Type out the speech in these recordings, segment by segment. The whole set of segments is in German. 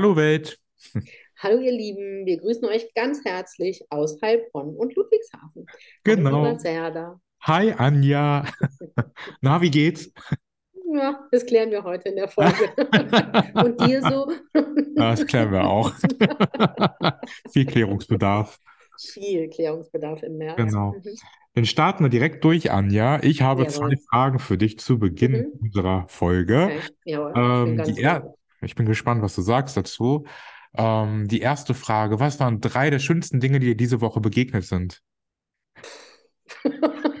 Hallo Welt. Hallo ihr Lieben, wir grüßen euch ganz herzlich aus Heilbronn und Ludwigshafen. Genau. Hi Anja. Na, wie geht's? Ja, das klären wir heute in der Folge. und dir so? Das klären wir auch. Viel Klärungsbedarf. Viel Klärungsbedarf im März. Genau. Mhm. Dann starten wir direkt durch, Anja. Ich habe Jawohl. zwei Fragen für dich zu Beginn Mhm. unserer Folge. Okay. Jawohl, Ähm, die er. Ich bin gespannt, was du sagst dazu. Ähm, die erste Frage, was waren drei der schönsten Dinge, die dir diese Woche begegnet sind?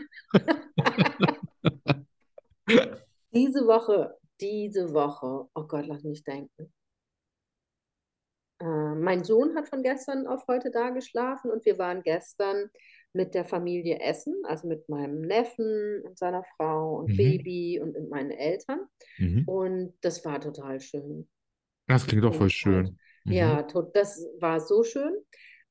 Diese Woche, diese Woche, oh Gott, lass mich denken. Äh, mein Sohn hat von gestern auf heute da geschlafen und wir waren gestern mit der Familie essen, also mit meinem Neffen und seiner Frau und Mhm. Baby und mit meinen Eltern. Mhm. Und das war total schön. Das klingt auch voll schön. Mhm. Ja, tot, das war so schön.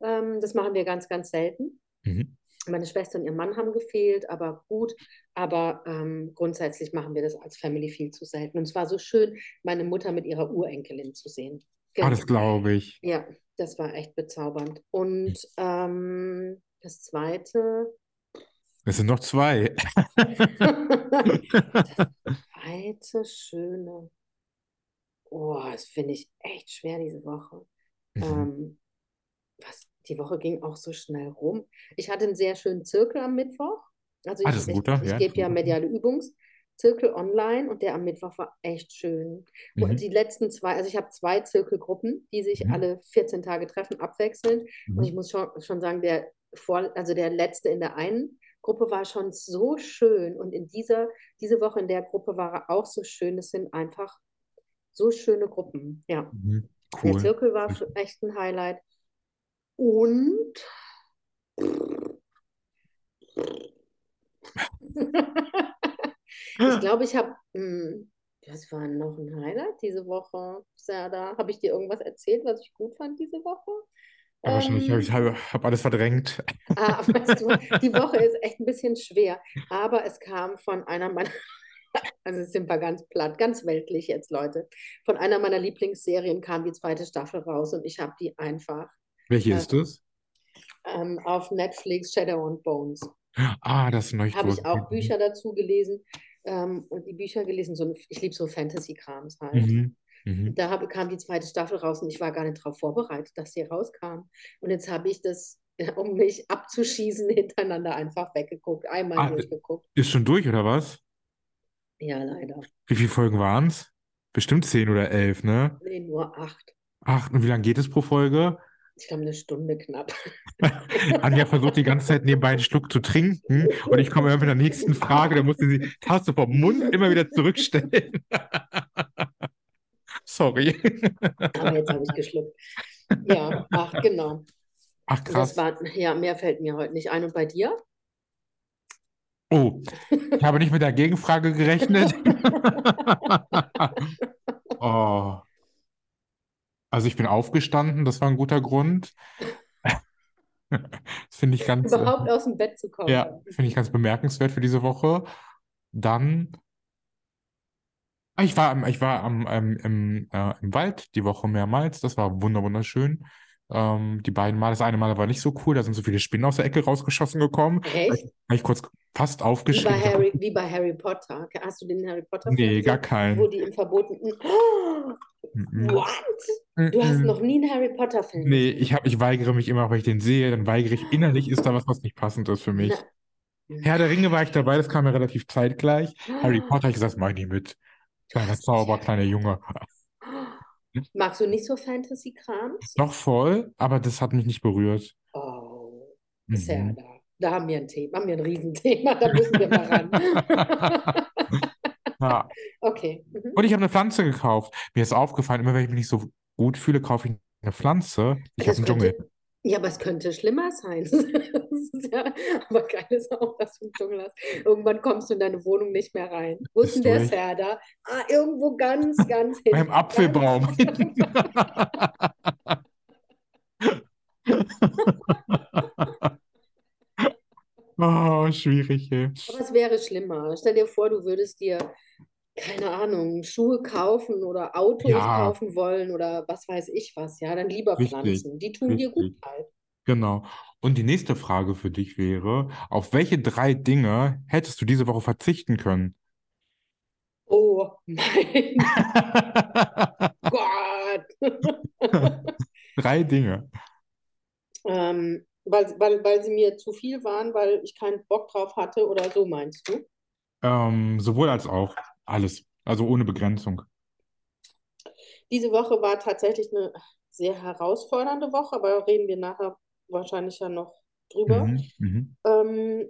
Ähm, das machen wir ganz, ganz selten. Mhm. Meine Schwester und ihr Mann haben gefehlt, aber gut. Aber ähm, grundsätzlich machen wir das als Family viel zu selten. Und es war so schön, meine Mutter mit ihrer Urenkelin zu sehen. Ah, das Genau. glaube ich. Ja, das war echt bezaubernd. Und ähm, das Zweite, Es sind noch zwei. zweite schöne, oh, das finde ich echt schwer diese Woche. Mhm. Ähm, was, die Woche ging auch so schnell rum. Ich hatte einen sehr schönen Zirkel am Mittwoch. Also Ah, ich, das ich, ich ja, gebe das ja mediale Übungszirkel online und der am Mittwoch war echt schön. Und Mhm. die letzten zwei, also ich habe zwei Zirkelgruppen, die sich Mhm. alle 14 Tage treffen, abwechselnd. Und ich Mhm. muss schon, schon sagen, der vor, also der letzte in der einen Gruppe war schon so schön. Und in dieser, diese Woche in der Gruppe war er auch so schön. Es sind einfach so schöne Gruppen. Ja. Mhm. Der Cool. Zirkel war echt ein Highlight. Und ich glaube, ich habe, was war noch ein Highlight diese Woche? Serda, habe ich dir irgendwas erzählt, was ich gut fand diese Woche? Ja, wahrscheinlich habe ich Ähm, hab, alles verdrängt. ah, weißt du, die Woche ist echt ein bisschen schwer, aber es kam von einer meiner, also sind wir ganz platt, ganz weltlich jetzt, Leute. Von einer meiner Lieblingsserien kam die zweite Staffel raus und ich habe die einfach Welche äh, ist es? ähm, auf Netflix Shadow and Bones. Ah, das leuchtet Habe ich auch Bücher dazu gelesen ähm, und die Bücher gelesen, so, ich liebe so Fantasy-Krams halt. Mhm. Mhm. Da hab, kam die zweite Staffel raus und ich war gar nicht darauf vorbereitet, dass sie rauskam. Und jetzt habe ich das, um mich abzuschießen, hintereinander einfach weggeguckt, einmal Ah, durchgeguckt. ist schon durch, oder was? Ja, leider. Wie viele Folgen waren es? Bestimmt zehn oder elf, ne? Nee, nur acht. Ach, und wie lange geht es pro Folge? Ich glaube, eine Stunde knapp. Anja versucht die ganze Zeit nebenbei einen Schluck zu trinken und ich komme immer mit der nächsten Frage, da musste sie die Tasse vom Mund immer wieder zurückstellen. Sorry. Aber jetzt habe ich geschluckt. Ja, ach, genau. Ach, krass. war, ja, mehr fällt mir heute nicht ein. Und bei dir? Oh, ich habe nicht mit der Gegenfrage gerechnet. Oh. Also ich bin aufgestanden, das war ein guter Grund. Das finde ich ganz, äh, Überhaupt aus dem Bett zu kommen. ja, finde ich ganz bemerkenswert für diese Woche. Dann, ah, ich war, ich war am, ähm, im, äh, im Wald die Woche mehrmals. Das war wunder wunderschön. Ähm, die beiden Mal, das eine Mal war nicht so cool, da sind so viele Spinnen aus der Ecke rausgeschossen gekommen. Echt? habe ich kurz fast Wie bei aufgeschrieben. Harry, wie bei Harry Potter. Hast du den Harry Potter Nee, gar gesehen, wo keinen. die im verbotenen. Oh, what? Du hast noch nie einen Harry Potter Film Nee, ich, hab, ich weigere mich immer, wenn ich den sehe, dann weigere ich innerlich, ist da was, was nicht passend ist für mich. Na, Herr der Ringe war ich dabei, das kam ja relativ zeitgleich. Harry Potter, hab ich gesagt, mach ich nicht mit. Kleiner Zauber, kleiner Junge. Magst du nicht so Fantasy-Krams? Noch voll, aber das hat mich nicht berührt. Oh, Mhm. Serda. Da haben wir ein Thema, haben wir ein Riesenthema, da müssen wir mal ran. Ja. Okay. Mhm. Und ich habe eine Pflanze gekauft. Mir ist aufgefallen, immer wenn ich mich nicht so gut fühle, kaufe ich eine Pflanze. Ich habe einen Dschungel. Ja, aber es könnte schlimmer sein. Ja, aber geil ist auch, dass du einen Dschungel hast. Irgendwann kommst du in deine Wohnung nicht mehr rein. Wo ist denn der. Serda? Ah, irgendwo ganz, ganz hinten. Beim Apfelbaum. Oh, schwierig, ey. Aber es wäre schlimmer. Stell dir vor, du würdest dir, keine Ahnung, Schuhe kaufen oder Autos Ja, kaufen wollen oder was weiß ich was. Ja, dann lieber richtig, Pflanzen. Die tun dir gut richtig. halt. Genau. Und die nächste Frage für dich wäre, auf welche drei Dinge hättest du diese Woche verzichten können? Oh mein Gott. Drei Dinge. Ähm, weil, weil, weil sie mir zu viel waren, weil ich keinen Bock drauf hatte oder so meinst du? Ähm, sowohl als auch. Alles. Also ohne Begrenzung. Diese Woche war tatsächlich eine sehr herausfordernde Woche, aber reden wir nachher wahrscheinlich ja noch drüber. Mhm, mhm, Ähm,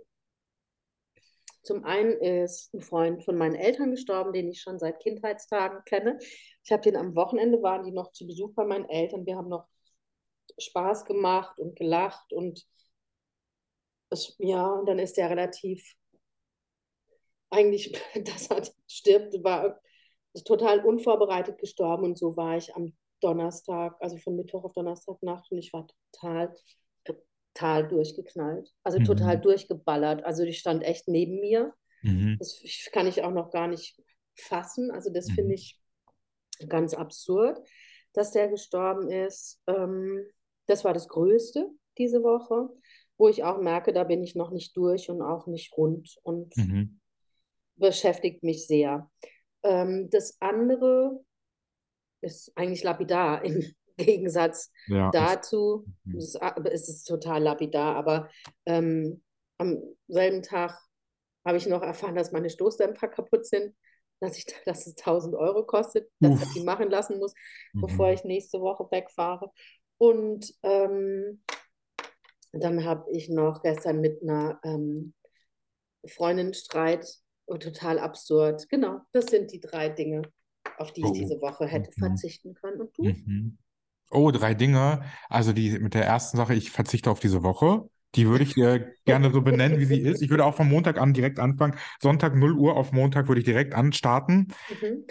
zum einen ist ein Freund von meinen Eltern gestorben, den ich schon seit Kindheitstagen kenne. Ich habe den am Wochenende, waren die noch zu Besuch bei meinen Eltern. Wir haben noch Spaß gemacht und gelacht und es, ja, und dann ist der relativ, eigentlich, dass er stirbt, war total unvorbereitet gestorben und so war ich am Donnerstag, also von Mittwoch auf Donnerstagnacht und ich war total, total durchgeknallt, also total mhm, durchgeballert. Also die stand echt neben mir. mhm, Das kann ich auch noch gar nicht fassen. Also das finde mhm, ich ganz absurd, dass der gestorben ist. Ähm, das war das Größte diese Woche, wo ich auch merke, da bin ich noch nicht durch und auch nicht rund und mhm. Beschäftigt mich sehr. Ähm, das andere ist eigentlich lapidar im Gegensatz Ja, dazu. mhm. Es ist, es ist total lapidar, aber ähm, am selben Tag habe ich noch erfahren, dass meine Stoßdämpfer kaputt sind, dass, ich, dass es 1000 Euro kostet, dass ich die Uff. machen lassen muss, bevor Mhm. ich nächste Woche wegfahre. Und ähm, dann habe ich noch gestern mit einer ähm, Freundin Streit, oh, total absurd. Genau, das sind die drei Dinge, auf die ich Oh, diese Woche hätte mhm, verzichten können. Und du? mhm. Oh, drei Dinge. Also die mit der ersten Sache, ich verzichte auf diese Woche. Die würde ich äh, gerne so benennen, wie sie ist. Ich würde auch vom Montag an direkt anfangen. Sonntag 0 Uhr auf Montag würde ich direkt anstarten. Mhm.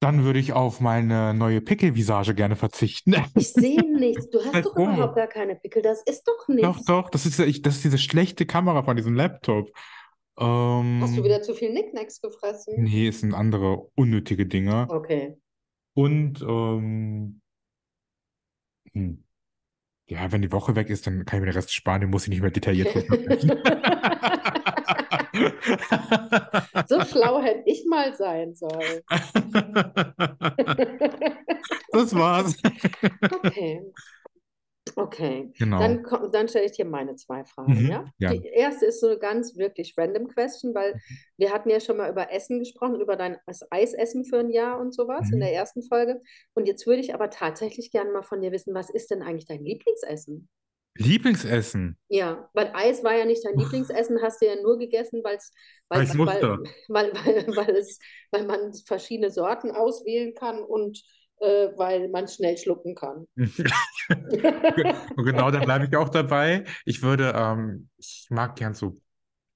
Dann würde ich auf meine neue Pickelvisage gerne verzichten. Ich sehe nichts. Du hast Halt doch überhaupt gar keine Pickel. Das ist doch Doch, nichts. doch, das ist, ja- ich, das ist diese schlechte Kamera von diesem Laptop. Hast du Ähm, wieder zu viel Nicknacks gefressen? nee, es sind andere unnötige Dinge. Okay. Und ähm, hm, ja, wenn die Woche weg ist, dann kann ich mir den Rest sparen, den muss ich nicht mehr detailliert runterbrechen. So schlau hätte ich mal sein sollen. Das war's. Okay. Okay, Genau. dann, dann stelle ich dir meine zwei Fragen, Mhm, ja? ja. Die erste ist so eine ganz wirklich random question, weil wir hatten ja schon mal über Essen gesprochen, über dein Eisessen für ein Jahr und sowas in Mhm. der ersten Folge. Und jetzt würde ich aber tatsächlich gerne mal von dir wissen, was ist denn eigentlich dein Lieblingsessen? Lieblingsessen. Ja, weil Eis war ja nicht dein Lieblingsessen, hast du ja nur gegessen, weil's, weil, weil, weil, weil, weil, es, weil man verschiedene Sorten auswählen kann und weil man schnell schlucken kann. Und genau, dann bleibe ich auch dabei. Ich würde, ähm, ich mag gern so,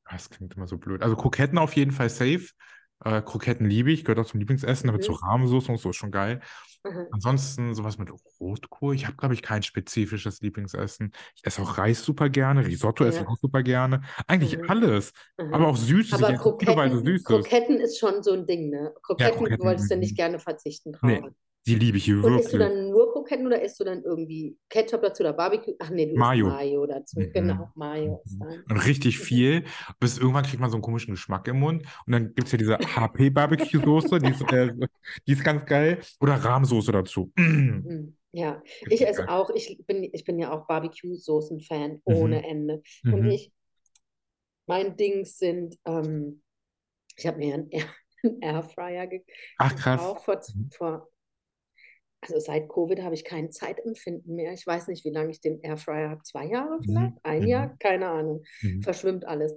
ah, das klingt immer so blöd. Also Kroketten auf jeden Fall safe. Äh, Kroketten liebe ich, gehört auch zum Lieblingsessen, aber Mhm. so Rahmsoße und so ist schon geil. Mhm. Ansonsten sowas mit Rotkohl. Ich habe, glaube ich, kein spezifisches Lieblingsessen. Ich esse auch Reis super gerne, Risotto esse ich Ja. auch super gerne. Eigentlich Mhm. alles. Mhm. Aber auch Süßes. Aber Kroketten, Süßes. Kroketten ist schon so ein Ding, ne? Kroketten Kroketten, wolltest du nicht mhm. gerne verzichten Nee, drauf. Die liebe ich Und isst du wirklich. dann nur Kroketten oder isst du dann irgendwie Ketchup dazu oder Barbecue? Ach nee, du Mayo. Mayo dazu. Mhm. Genau, Mayo ist Mhm. Und richtig viel, bis irgendwann kriegt man so einen komischen Geschmack im Mund. Und dann gibt es ja diese HP-Barbecue-Soße, die ist, äh, die ist ganz geil. Oder Rahmsoße dazu. Mhm. Ja, ich esse geil. auch, ich bin, ich bin ja auch Barbecue-Soßen-Fan ohne Mhm. Ende. Und Mhm. ich, mein Dings sind, ähm, ich habe mir einen, Air, einen Airfryer ge Ach, krass. gekauft vor, Mhm. vor, also seit Covid habe ich kein Zeitempfinden mehr. Ich weiß nicht, wie lange ich den Airfryer habe. Zwei Jahre vielleicht? Mhm. Ein Mhm. Jahr? Keine Ahnung. Mhm. Verschwimmt alles.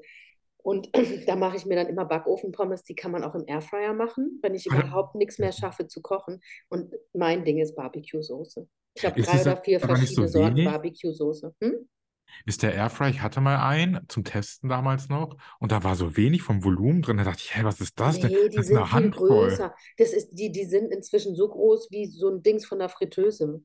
Und da mache ich mir dann immer Backofenpommes, die kann man auch im Airfryer machen, wenn ich Aber- überhaupt nichts mehr schaffe zu kochen. Und mein Ding ist Barbecue-Soße. Ich habe drei oder vier nicht so verschiedene Sorten? Barbecue-Soße. Hm? Ist der Airfryer, ich hatte mal einen zum Testen damals noch und da war so wenig vom Volumen drin. Da dachte ich, hä, was ist das denn? Nee, die Das ist sind eine viel Handvoll. größer. Das ist, die, die sind inzwischen so groß wie so ein Dings von der Fritteuse.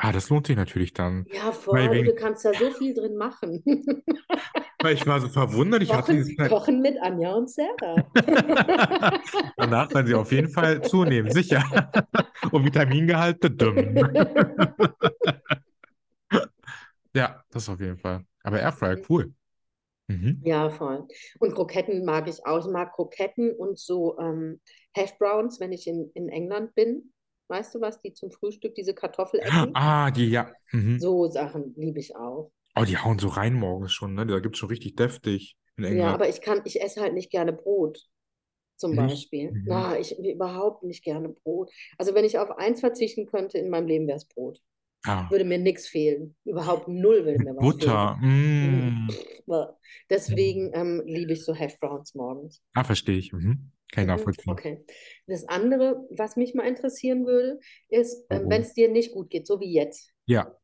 Ah, das lohnt sich natürlich dann. Ja, voll. Wegen- du kannst da so viel drin machen. Weil ich war so verwundert, ich hatte Kochen, dieses halt Kochen mit Anja und Sarah. Danach werden sie auf jeden Fall zunehmen, sicher. Und Vitamingehalt, dumm. Ja, das auf jeden Fall. Aber Airfryer, cool. Mhm. Ja, voll. Und Kroketten mag ich auch. Ich mag Kroketten und so ähm, Hash Browns, wenn ich in, in England bin. Weißt du was? Die zum Frühstück, diese Kartoffelecken. Ah, die, ja. Mhm. So Sachen liebe ich auch. Oh, die hauen so rein morgens schon, ne? Da gibt es schon richtig deftig in Ja, England. aber ich kann, ich esse halt nicht gerne Brot, zum Nicht? Beispiel. Mhm. Na, ich überhaupt nicht gerne Brot. Also wenn ich auf eins verzichten könnte in meinem Leben, wäre es Brot. Ah, Würde mir nichts fehlen. Überhaupt null würde mir was Butter. fehlen. Mm. Bäh. Deswegen ähm, liebe ich so Hash Browns morgens. Ah, verstehe ich. Mhm. Kann ich Mhm, nachvollziehen. Okay. Das andere, was mich mal interessieren würde, ist, ähm, Warum? wenn es dir nicht gut geht, so wie jetzt, Ja,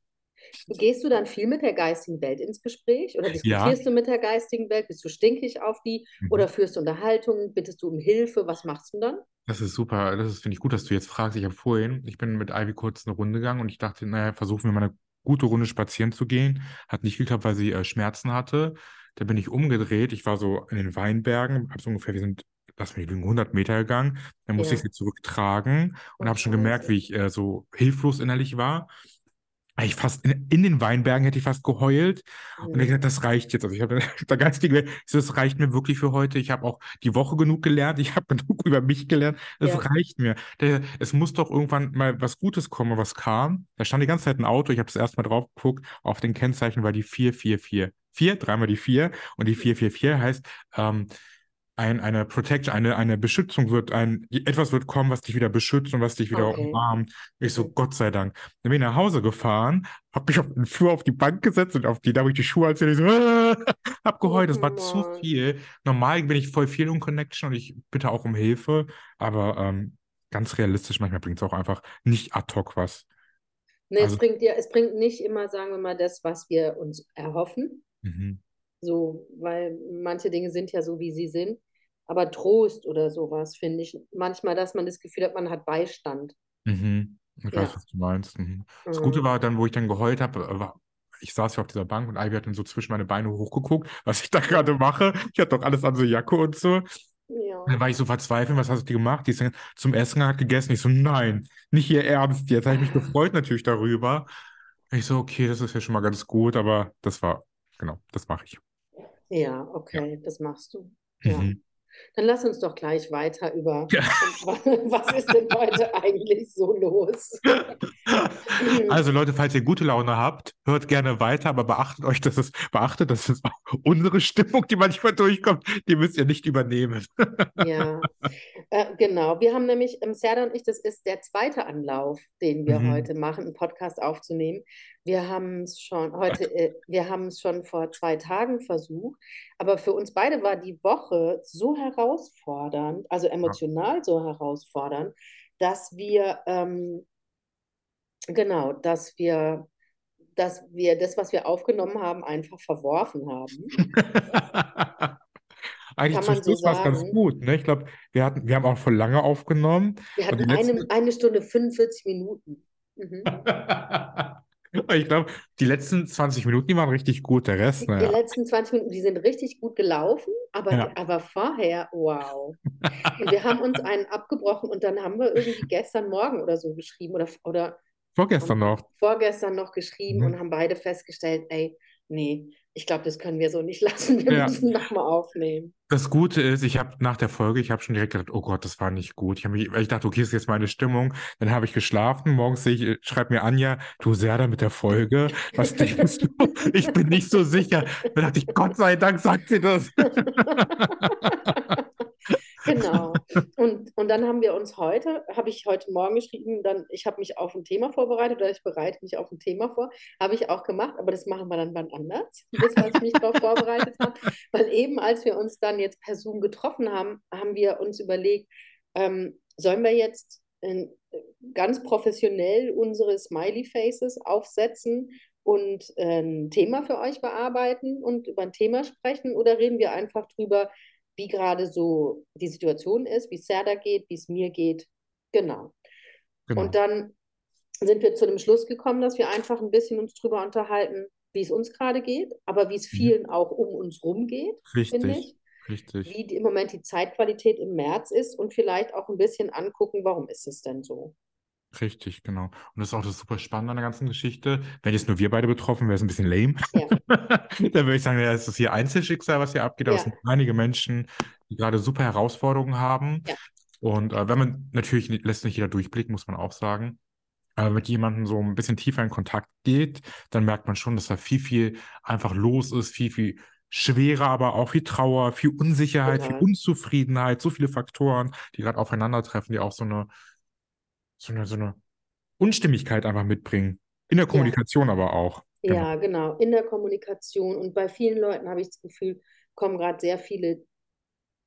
gehst du dann viel mit der geistigen Welt ins Gespräch oder diskutierst du mit der geistigen Welt? Bist du stinkig auf die Mhm. oder führst du Unterhaltungen? Bittest du um Hilfe? Was machst du dann? das ist super. Das ist, finde ich gut, dass du jetzt fragst. Ich habe vorhin, ich bin mit Ivy kurz eine Runde gegangen und ich dachte, naja, versuchen wir mal eine gute Runde spazieren zu gehen. Hat nicht geklappt, weil sie äh, Schmerzen hatte. Da bin ich umgedreht. Ich war so in den Weinbergen, hab so ungefähr, wir sind, lass mich lügen, 100 Meter gegangen. Dann musste Ja. ich sie zurücktragen und habe schon gemerkt, wie ich äh, so hilflos innerlich war. Ich fast in, in den Weinbergen hätte ich fast geheult. Und ich Mhm. gesagt, das reicht jetzt. Also ich habe der geistige das reicht mir wirklich für heute. Ich habe auch die Woche genug gelernt. Ich habe genug über mich gelernt. Das Ja. reicht mir. Der, es muss doch irgendwann mal was Gutes kommen, was kam. Da stand die ganze Zeit ein Auto. Ich habe das erste Mal drauf geguckt. Auf den Kennzeichen war die 444. Vier, dreimal die vier. Und die 444 heißt, ähm, ein, eine Protection, eine, eine Beschützung wird, ein, etwas wird kommen, was dich wieder beschützt und was dich wieder Okay. umarmt. Ich so. Gott sei Dank. Dann bin ich nach Hause gefahren, hab mich auf den Flur auf die Bank gesetzt und auf die, da habe ich die Schuhe erzählt, ich so, äh, hab geheult, das war zu Mann. viel. Normal bin ich voll viel in Connection und ich bitte auch um Hilfe, aber ähm, ganz realistisch, manchmal bringt es auch einfach nicht ad hoc was. Nee, es Also- bringt dir, es bringt nicht immer, sagen wir mal, das, was wir uns erhoffen. Mhm. So, weil manche Dinge sind ja so, wie sie sind. Aber Trost oder sowas finde ich manchmal, dass man das Gefühl hat, man hat Beistand. Mhm. Ich Ja. weiß, was du meinst. Mhm. Das Gute Mhm. war dann, wo ich dann geheult habe, war, ich saß ja auf dieser Bank und Ivy hat dann so zwischen meine Beine hochgeguckt, was ich da gerade mache. Ich hatte doch alles an so Jacke und so. Ja. Dann war ich so verzweifelt, was hast du gemacht? Die ist dann zum Essen hat gegessen. Ich so, nein, nicht ihr Ernst jetzt. Habe ich mich gefreut natürlich darüber. Ich so, okay, das ist ja schon mal ganz gut, aber das war, genau, das mache ich. Ja, okay, das machst du. Ja. Mhm. Dann lass uns doch gleich weiter über, Ja. was ist denn heute eigentlich so los? Also Leute, falls ihr gute Laune habt, hört gerne weiter, aber beachtet euch, dass es, beachtet, dass es auch unsere Stimmung, die manchmal durchkommt, die müsst ihr nicht übernehmen. Ja, äh, genau. Wir haben nämlich, ähm, Serda und ich, das ist der zweite Anlauf, den wir Mhm. heute machen, einen Podcast aufzunehmen. Wir haben es schon heute, äh, wir haben es schon vor zwei Tagen versucht, aber für uns beide war die Woche so herausfordernd, also emotional so herausfordernd, dass wir, ähm, genau, dass wir, dass wir das, was wir aufgenommen haben, einfach verworfen haben. Eigentlich zum man so Schluss war es ganz gut, ne? Ich glaube, wir hatten, wir haben auch voll lange aufgenommen. Wir hatten eine, letzten- eine Stunde 45 Minuten. Mhm. Ich glaube, die letzten 20 Minuten, die waren richtig gut. Der Rest, Die naja. letzten 20 Minuten, die sind richtig gut gelaufen, aber, Ja. aber vorher, wow. Und wir haben uns einen abgebrochen und dann haben wir irgendwie gestern Morgen oder so geschrieben oder, oder Vorgestern noch. vorgestern noch geschrieben Mhm. und haben beide festgestellt, ey, nee, ich glaube, das können wir so nicht lassen. Wir Ja. müssen nochmal aufnehmen. Das Gute ist, ich habe nach der Folge, ich habe schon direkt gedacht, oh Gott, das war nicht gut. Ich, mich, ich dachte, okay, das ist jetzt meine Stimmung. Dann habe ich geschlafen. Morgens sehe ich, schreibt mir Anja, du Serda mit der Folge. Was denkst du? Ich bin nicht so sicher. Dann dachte ich, Gott sei Dank sagt sie das. Genau. Und, und dann haben wir uns heute, habe ich heute Morgen geschrieben, dann, ich habe mich auf ein Thema vorbereitet oder ich bereite mich auf ein Thema vor. Habe ich auch gemacht, aber das machen wir dann wann anders, das, was ich mich darauf vorbereitet habe. Weil eben, als wir uns dann jetzt per Zoom getroffen haben, haben wir uns überlegt, ähm, sollen wir jetzt äh, ganz professionell unsere Smiley Faces aufsetzen und äh, ein Thema für euch bearbeiten und über ein Thema sprechen oder reden wir einfach drüber, wie gerade so die Situation ist, wie es Serda geht, wie es mir geht. Genau. Genau. Und dann sind wir zu dem Schluss gekommen, dass wir einfach ein bisschen uns drüber unterhalten, wie es uns gerade geht, aber wie es Mhm. vielen auch um uns rum geht, finde ich. richtig. Wie die, im Moment die Zeitqualität im März ist und vielleicht auch ein bisschen angucken, warum ist es denn so? Richtig, genau. Und das ist auch das super Spannende an der ganzen Geschichte. Wenn jetzt nur wir beide betroffen, wäre es ein bisschen lame. Ja. Dann würde ich sagen, ja, es ist hier Einzelschicksal, was hier abgeht, aber es Ja. sind einige Menschen, die gerade super Herausforderungen haben. Ja. Und äh, wenn man, natürlich lässt nicht jeder durchblicken, muss man auch sagen. Aber mit jemandem so ein bisschen tiefer in Kontakt geht, dann merkt man schon, dass da viel, viel einfach los ist, viel, viel schwerer, aber auch viel Trauer, viel Unsicherheit, viel Total. Unzufriedenheit, so viele Faktoren, die gerade aufeinandertreffen, die auch so eine, so eine, so eine Unstimmigkeit einfach mitbringen. In der Ja. Kommunikation aber auch. Genau. Ja, genau, in der Kommunikation. Und bei vielen Leuten habe ich das Gefühl, kommen gerade sehr viele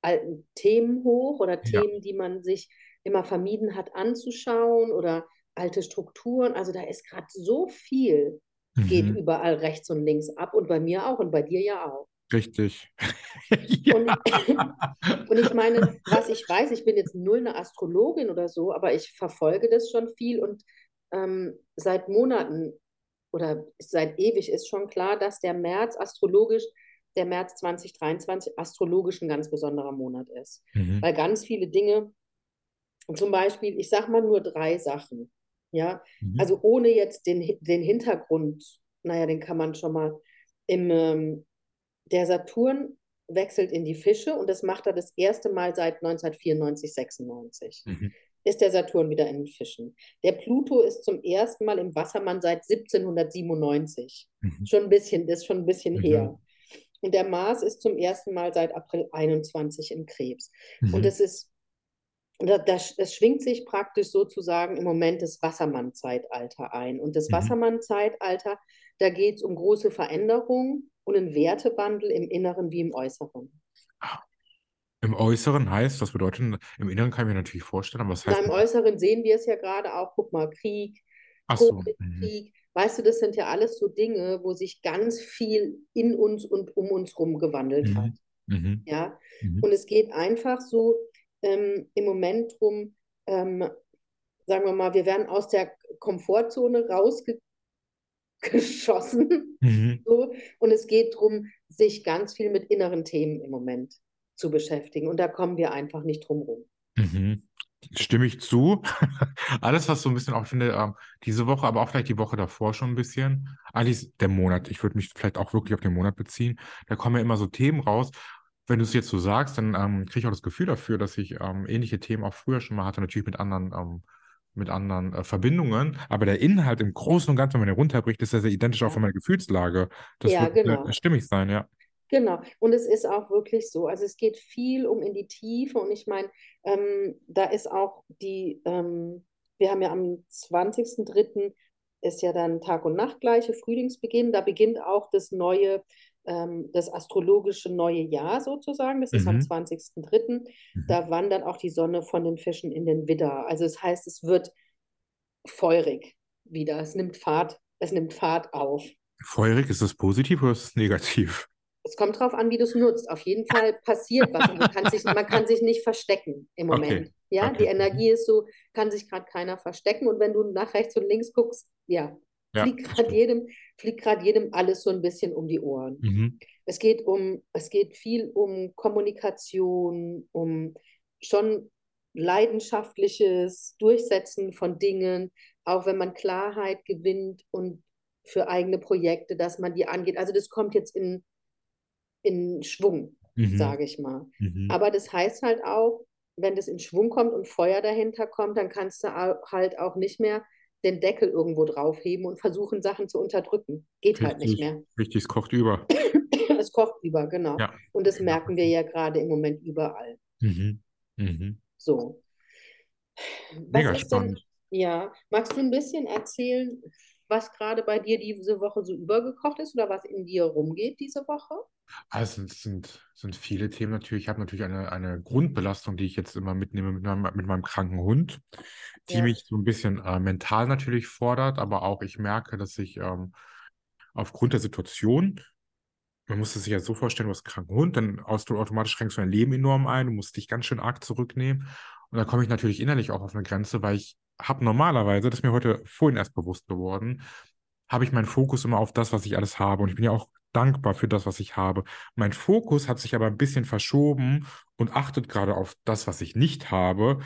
alten Themen hoch oder Ja. Themen, die man sich immer vermieden hat anzuschauen oder alte Strukturen. Also da ist gerade so viel, geht Mhm. überall rechts und links ab und bei mir auch und bei dir ja auch. Richtig. Und, und ich meine, was ich weiß, ich bin jetzt null eine Astrologin oder so, aber ich verfolge das schon viel und ähm, seit Monaten oder seit ewig ist schon klar, dass der März astrologisch, der März 2023 astrologisch ein ganz besonderer Monat ist. Mhm. Weil ganz viele Dinge, zum Beispiel, ich sage mal nur drei Sachen, ja, Mhm. also ohne jetzt den, den Hintergrund, naja, den kann man schon mal im, ähm, der Saturn wechselt in die Fische und das macht er das erste Mal seit 1994, 96 Mhm. ist der Saturn wieder in den Fischen. Der Pluto ist zum ersten Mal im Wassermann seit 1797. Mhm. Schon ein bisschen, das ist schon ein bisschen Mhm. her. Und der Mars ist zum ersten Mal seit April 21 im Krebs. Und Mhm. das ist, das, das, schwingt sich praktisch sozusagen im Moment das Wassermann-Zeitalter ein. Und das Mhm. Wassermann-Zeitalter, da geht es um große Veränderungen und einen Wertewandel im Inneren wie im Äußeren. Im Äußeren heißt, was bedeutet, im Inneren kann ich mir natürlich vorstellen, aber was Na, heißt im Äußeren sehen wir es ja gerade auch, guck mal, Krieg, Ach so. Tod, Mhm. Krieg. Weißt du, das sind ja alles so Dinge, wo sich ganz viel in uns und um uns rum gewandelt hat. Mhm. Mhm. Ja, Mhm. und es geht einfach so ähm, im Moment drum, ähm, sagen wir mal, wir werden aus der Komfortzone rausgeschossen. Mhm. So, und es geht darum, sich ganz viel mit inneren Themen im Moment zu beschäftigen. Und da kommen wir einfach nicht drum rum. Mhm. Stimme ich zu. Alles, was so ein bisschen auch, ich finde, ähm, diese Woche, aber auch vielleicht die Woche davor schon ein bisschen. Eigentlich der Monat. Ich würde mich vielleicht auch wirklich auf den Monat beziehen. Da kommen ja immer so Themen raus. Wenn du es jetzt so sagst, dann ähm, kriege ich auch das Gefühl dafür, dass ich ähm, ähnliche Themen auch früher schon mal hatte, natürlich mit anderen, ähm, mit anderen äh, Verbindungen. Aber der Inhalt im Großen und Ganzen, wenn man den runterbricht, ist ja sehr identisch auch Ja. von meiner Gefühlslage. Das Ja, wird äh, genau. stimmig sein, ja. Genau, und es ist auch wirklich so. Also es geht viel um in die Tiefe und ich meine, ähm, da ist auch die, ähm, wir haben ja am 20.03. ist ja dann Tag und Nacht gleiche Frühlingsbeginn. Da beginnt auch das neue, ähm, das astrologische neue Jahr sozusagen. Das ist am Mhm. 20.03. Mhm. Da wandert auch die Sonne von den Fischen in den Widder. Also es heißt, es wird feurig wieder. Es nimmt Fahrt, es nimmt Fahrt auf. Feurig, ist das positiv oder ist es negativ? Es kommt drauf an, wie du es nutzt. Auf jeden Fall passiert was man kann sich, man kann sich nicht verstecken im Okay, Moment. Ja, okay. die Energie ist so, kann sich gerade keiner verstecken und wenn du nach rechts und links guckst, ja, Ja, fliegt gerade jedem, fliegt gerade jedem alles so ein bisschen um die Ohren. Mhm. Es geht um, es geht viel um Kommunikation, um schon leidenschaftliches Durchsetzen von Dingen, auch wenn man Klarheit gewinnt und für eigene Projekte, dass man die angeht. Also das kommt jetzt in, in Schwung, Mhm. sage ich mal. Mhm. Aber das heißt halt auch, wenn das in Schwung kommt und Feuer dahinter kommt, dann kannst du halt auch nicht mehr den Deckel irgendwo draufheben und versuchen, Sachen zu unterdrücken. Geht halt nicht Richtig, mehr. richtig, es kocht über. Es kocht über, genau. Ja, Und das genau. merken wir ja gerade im Moment überall. Mhm. Mhm. So. Was Mega ist denn, spannend. ja, magst du ein bisschen erzählen, was gerade bei dir diese Woche so übergekocht ist oder was in dir rumgeht diese Woche? Also es sind, sind viele Themen natürlich. Ich habe natürlich eine, eine Grundbelastung, die ich jetzt immer mitnehme mit meinem, mit meinem kranken Hund, die Ja. mich so ein bisschen äh, mental natürlich fordert, aber auch ich merke, dass ich ähm, aufgrund der Situation, man muss es sich ja so vorstellen, du hast einen kranken Hund, dann aus- du automatisch schränkst du dein Leben enorm ein, du musst dich ganz schön arg zurücknehmen. Und da komme ich natürlich innerlich auch auf eine Grenze, weil ich habe normalerweise, das ist mir heute vorhin erst bewusst geworden, habe ich meinen Fokus immer auf das, was ich alles habe. Und ich bin ja auch dankbar für das, was ich habe. Mein Fokus hat sich aber ein bisschen verschoben und achtet gerade auf das, was ich nicht habe,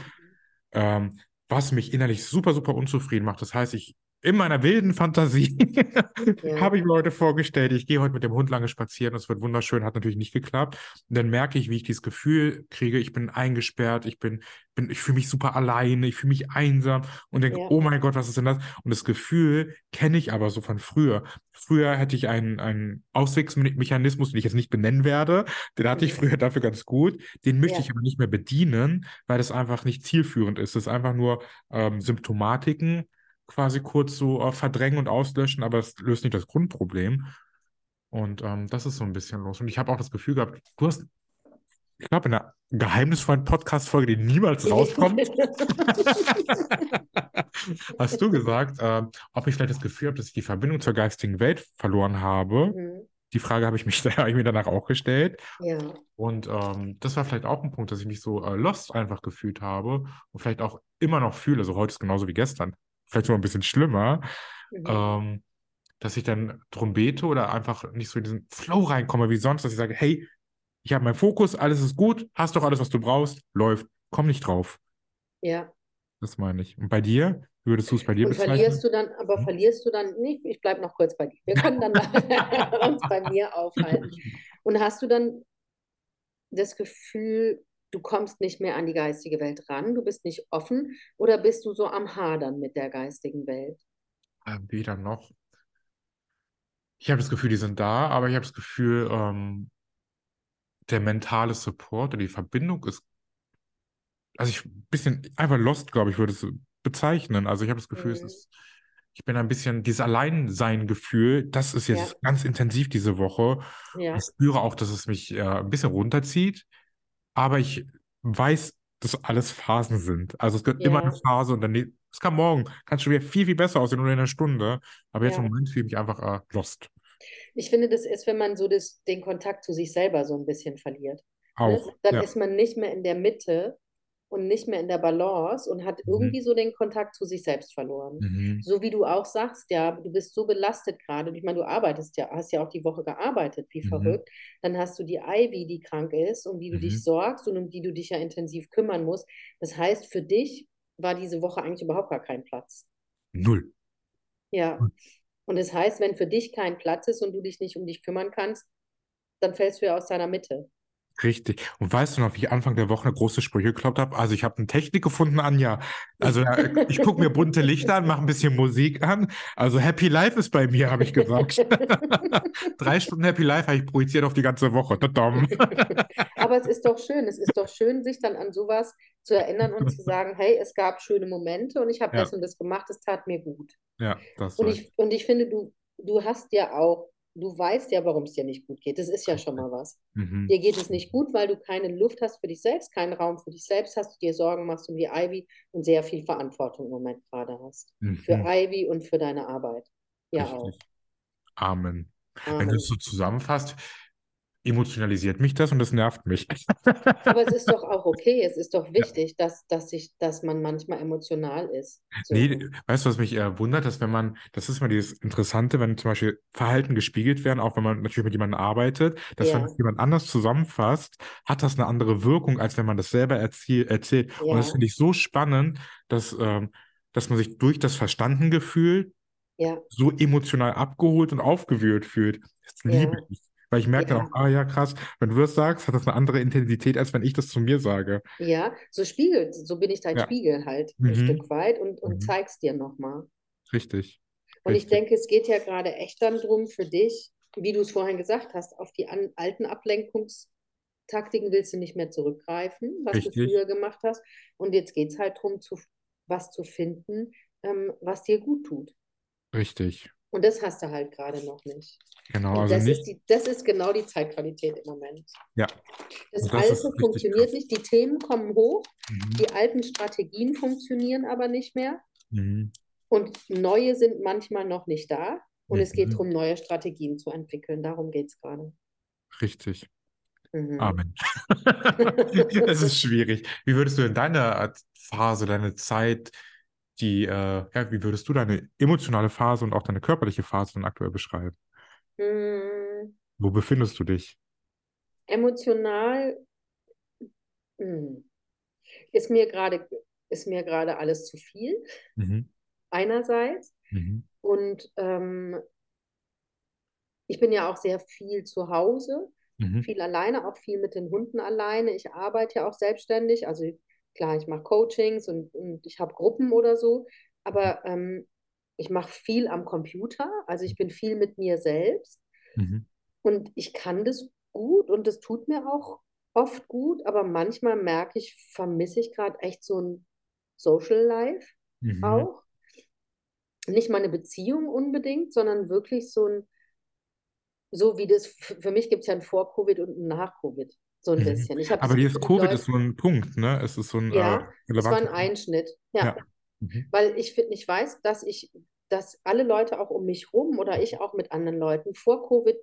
ähm, was mich innerlich super, super unzufrieden macht. Das heißt, ich in meiner wilden Fantasie Ja. habe ich mir heute vorgestellt, ich gehe heute mit dem Hund lange spazieren, das wird wunderschön, hat natürlich nicht geklappt. Und dann merke ich, wie ich dieses Gefühl kriege, ich bin eingesperrt, ich bin, bin, ich fühle mich super alleine, ich fühle mich einsam und denke, Ja. oh mein Gott, was ist denn das? Und das Gefühl kenne ich aber so von früher. Früher hätte ich einen, einen Auswegsmechanismus, den ich jetzt nicht benennen werde, den hatte ich früher dafür ganz gut, den möchte Ja. ich aber nicht mehr bedienen, weil das einfach nicht zielführend ist. Das ist einfach nur ähm, Symptomatiken quasi kurz so äh, verdrängen und auslöschen, aber es löst nicht das Grundproblem. Und ähm, das ist so ein bisschen los. Und ich habe auch das Gefühl gehabt, du hast, ich glaube, in einer geheimnisvollen Podcast-Folge, die niemals rauskommt, hast du gesagt, ähm, ob ich vielleicht das Gefühl habe, dass ich die Verbindung zur geistigen Welt verloren habe. Mhm. Die Frage habe ich, mich, habe ich mir danach auch gestellt. Ja, Und ähm, das war vielleicht auch ein Punkt, dass ich mich so äh, lost einfach gefühlt habe und vielleicht auch immer noch fühle. So heute ist genauso wie gestern. Vielleicht sogar ein bisschen schlimmer. mhm. Ähm, dass ich dann drum bete oder einfach nicht so in diesen Flow reinkomme wie sonst, dass ich sage, hey, ich habe meinen Fokus, alles ist gut, hast doch alles, was du brauchst, läuft, komm nicht drauf. ja. Das meine ich. Und bei dir? Würdest du es bei dir Und bezeichnen? verlierst du dann, aber Hm? verlierst du dann nicht, ich bleibe noch kurz bei dir. Wir können dann uns bei mir aufhalten. Und hast du dann das Gefühl, du kommst nicht mehr an die geistige Welt ran, du bist nicht offen oder bist du so am Hadern mit der geistigen Welt? Äh, weder noch. Ich habe das Gefühl, die sind da, aber ich habe das Gefühl, ähm, der mentale Support oder die Verbindung ist, also ich ein bisschen einfach lost, glaube ich, würde es bezeichnen. Also ich habe das Gefühl, es Mhm. ist, ich bin ein bisschen, dieses Alleinsein-Gefühl, das ist Ja. jetzt ganz intensiv diese Woche. Ja, Ich spüre auch, dass es mich äh, ein bisschen runterzieht, aber ich weiß, dass alles Phasen sind. Also es gibt immer Ja. eine Phase und dann, ne- es kann morgen, kann schon wieder viel, viel besser aussehen oder in einer Stunde. Aber jetzt Ja. im Moment fühle ich mich einfach äh, lost. ich finde, das ist, wenn man so das, den Kontakt zu sich selber so ein bisschen verliert. Ne? Auch. Dann Ja. ist man nicht mehr in der Mitte und nicht mehr in der Balance und hat Mhm. irgendwie so den Kontakt zu sich selbst verloren. Mhm. So wie du auch sagst, ja, du bist so belastet gerade. Ich meine, du arbeitest ja, hast ja auch die Woche gearbeitet, wie Mhm. verrückt. Dann hast du die Ivy, die krank ist, um die du Mhm. dich sorgst und um die du dich ja intensiv kümmern musst. Das heißt, für dich war diese Woche eigentlich überhaupt gar kein Platz. Null. Ja. Hm. Und das heißt, wenn für dich kein Platz ist und du dich nicht um dich kümmern kannst, dann fällst du ja aus deiner Mitte. Richtig. Und weißt du noch, wie ich Anfang der Woche eine große Sprüche gekloppt habe? Also ich habe eine Technik gefunden, Anja. Also ich gucke mir bunte Lichter an, mache ein bisschen Musik an. Also Happy Life ist bei mir, habe ich gesagt. Drei Stunden Happy Life habe ich projiziert auf die ganze Woche. Aber es ist doch schön, es ist doch schön, sich dann an sowas zu erinnern und zu sagen, hey, es gab schöne Momente und ich habe Ja. das und das gemacht, es tat mir gut. Ja, das Und ich, und ich finde, du, du hast ja auch, du weißt ja, warum es dir nicht gut geht. Das ist ja schon mal was. mhm. Dir geht es nicht gut, weil du keine Luft hast für dich selbst, keinen Raum für dich selbst hast, du dir Sorgen machst um die Ivy und sehr viel Verantwortung im Moment gerade hast. Für Mhm. Ivy und für deine Arbeit. Ja auch. Richtig. Amen. Wenn du Amen. es so zusammenfasst, emotionalisiert mich das und das nervt mich. Aber es ist doch auch okay, es ist doch wichtig, dass, dass, sich, dass man manchmal emotional ist. So. Nee, weißt du, was mich äh, wundert, dass wenn man, das ist mal dieses Interessante, wenn zum Beispiel Verhalten gespiegelt werden, auch wenn man natürlich mit jemandem arbeitet, dass wenn Ja. das jemand anders zusammenfasst, hat das eine andere Wirkung, als wenn man das selber erzie erzählt. Und das Ja. finde ich so spannend, dass, ähm, dass man sich durch das Verstanden-Gefühl Ja, so emotional abgeholt und aufgewühlt fühlt. Das liebe Ja. ich. Weil ich merke dann Ja. auch, ah ja, krass, wenn du das sagst, hat das eine andere Intensität, als wenn ich das zu mir sage. ja, so spiegelt, so bin ich dein Ja. Spiegel halt ein Mhm. Stück weit und, und Mhm. zeig's dir nochmal. Richtig. Und ich Richtig. denke, es geht ja gerade echt dann drum für dich, wie du es vorhin gesagt hast, auf die an, alten Ablenkungsthemen Taktiken willst du nicht mehr zurückgreifen, was du Richtig, früher gemacht hast. Und jetzt geht es halt darum, zu, was zu finden, ähm, was dir gut tut. richtig. Und das hast du halt gerade noch nicht. Genau, Und also das ist nicht, die, das ist genau die Zeitqualität im Moment. ja, Das das ist Alte funktioniert krass. nicht, die Themen kommen hoch, Mhm. die alten Strategien funktionieren aber nicht mehr Mhm. und neue sind manchmal noch nicht da. Und es geht Mhm. darum, neue Strategien zu entwickeln. Darum geht es gerade. Richtig. Mhm. Amen. Es ist schwierig. Wie würdest du in deiner Phase, deine Zeit, die, äh, ja, wie würdest du deine emotionale Phase und auch deine körperliche Phase dann aktuell beschreiben? Mm, Wo befindest du dich? Emotional ist mir gerade ist mir gerade alles zu viel Mhm. einerseits Mhm. und ähm, ich bin ja auch sehr viel zu Hause, Mhm. viel alleine, auch viel mit den Hunden alleine. Ich arbeite ja auch selbstständig, also klar, ich mache Coachings und, und ich habe Gruppen oder so, aber ähm, ich mache viel am Computer, also ich bin viel mit mir selbst Mhm. und ich kann das gut und das tut mir auch oft gut, aber manchmal merke ich, vermisse ich gerade echt so ein Social Life Mhm. auch. Nicht mal eine Beziehung unbedingt, sondern wirklich so ein, so wie das, für mich gibt es ja ein Vor-Covid und ein Nach-Covid, so ein Mhm. bisschen. Aber dieses Covid Leute, ist so ein Punkt, ne? Es ist so ein äh, ja, es war ein. Einschnitt, ja, Ja. Mhm. weil ich finde, ich weiß, dass ich, dass alle Leute auch um mich rum oder ich auch mit anderen Leuten vor Covid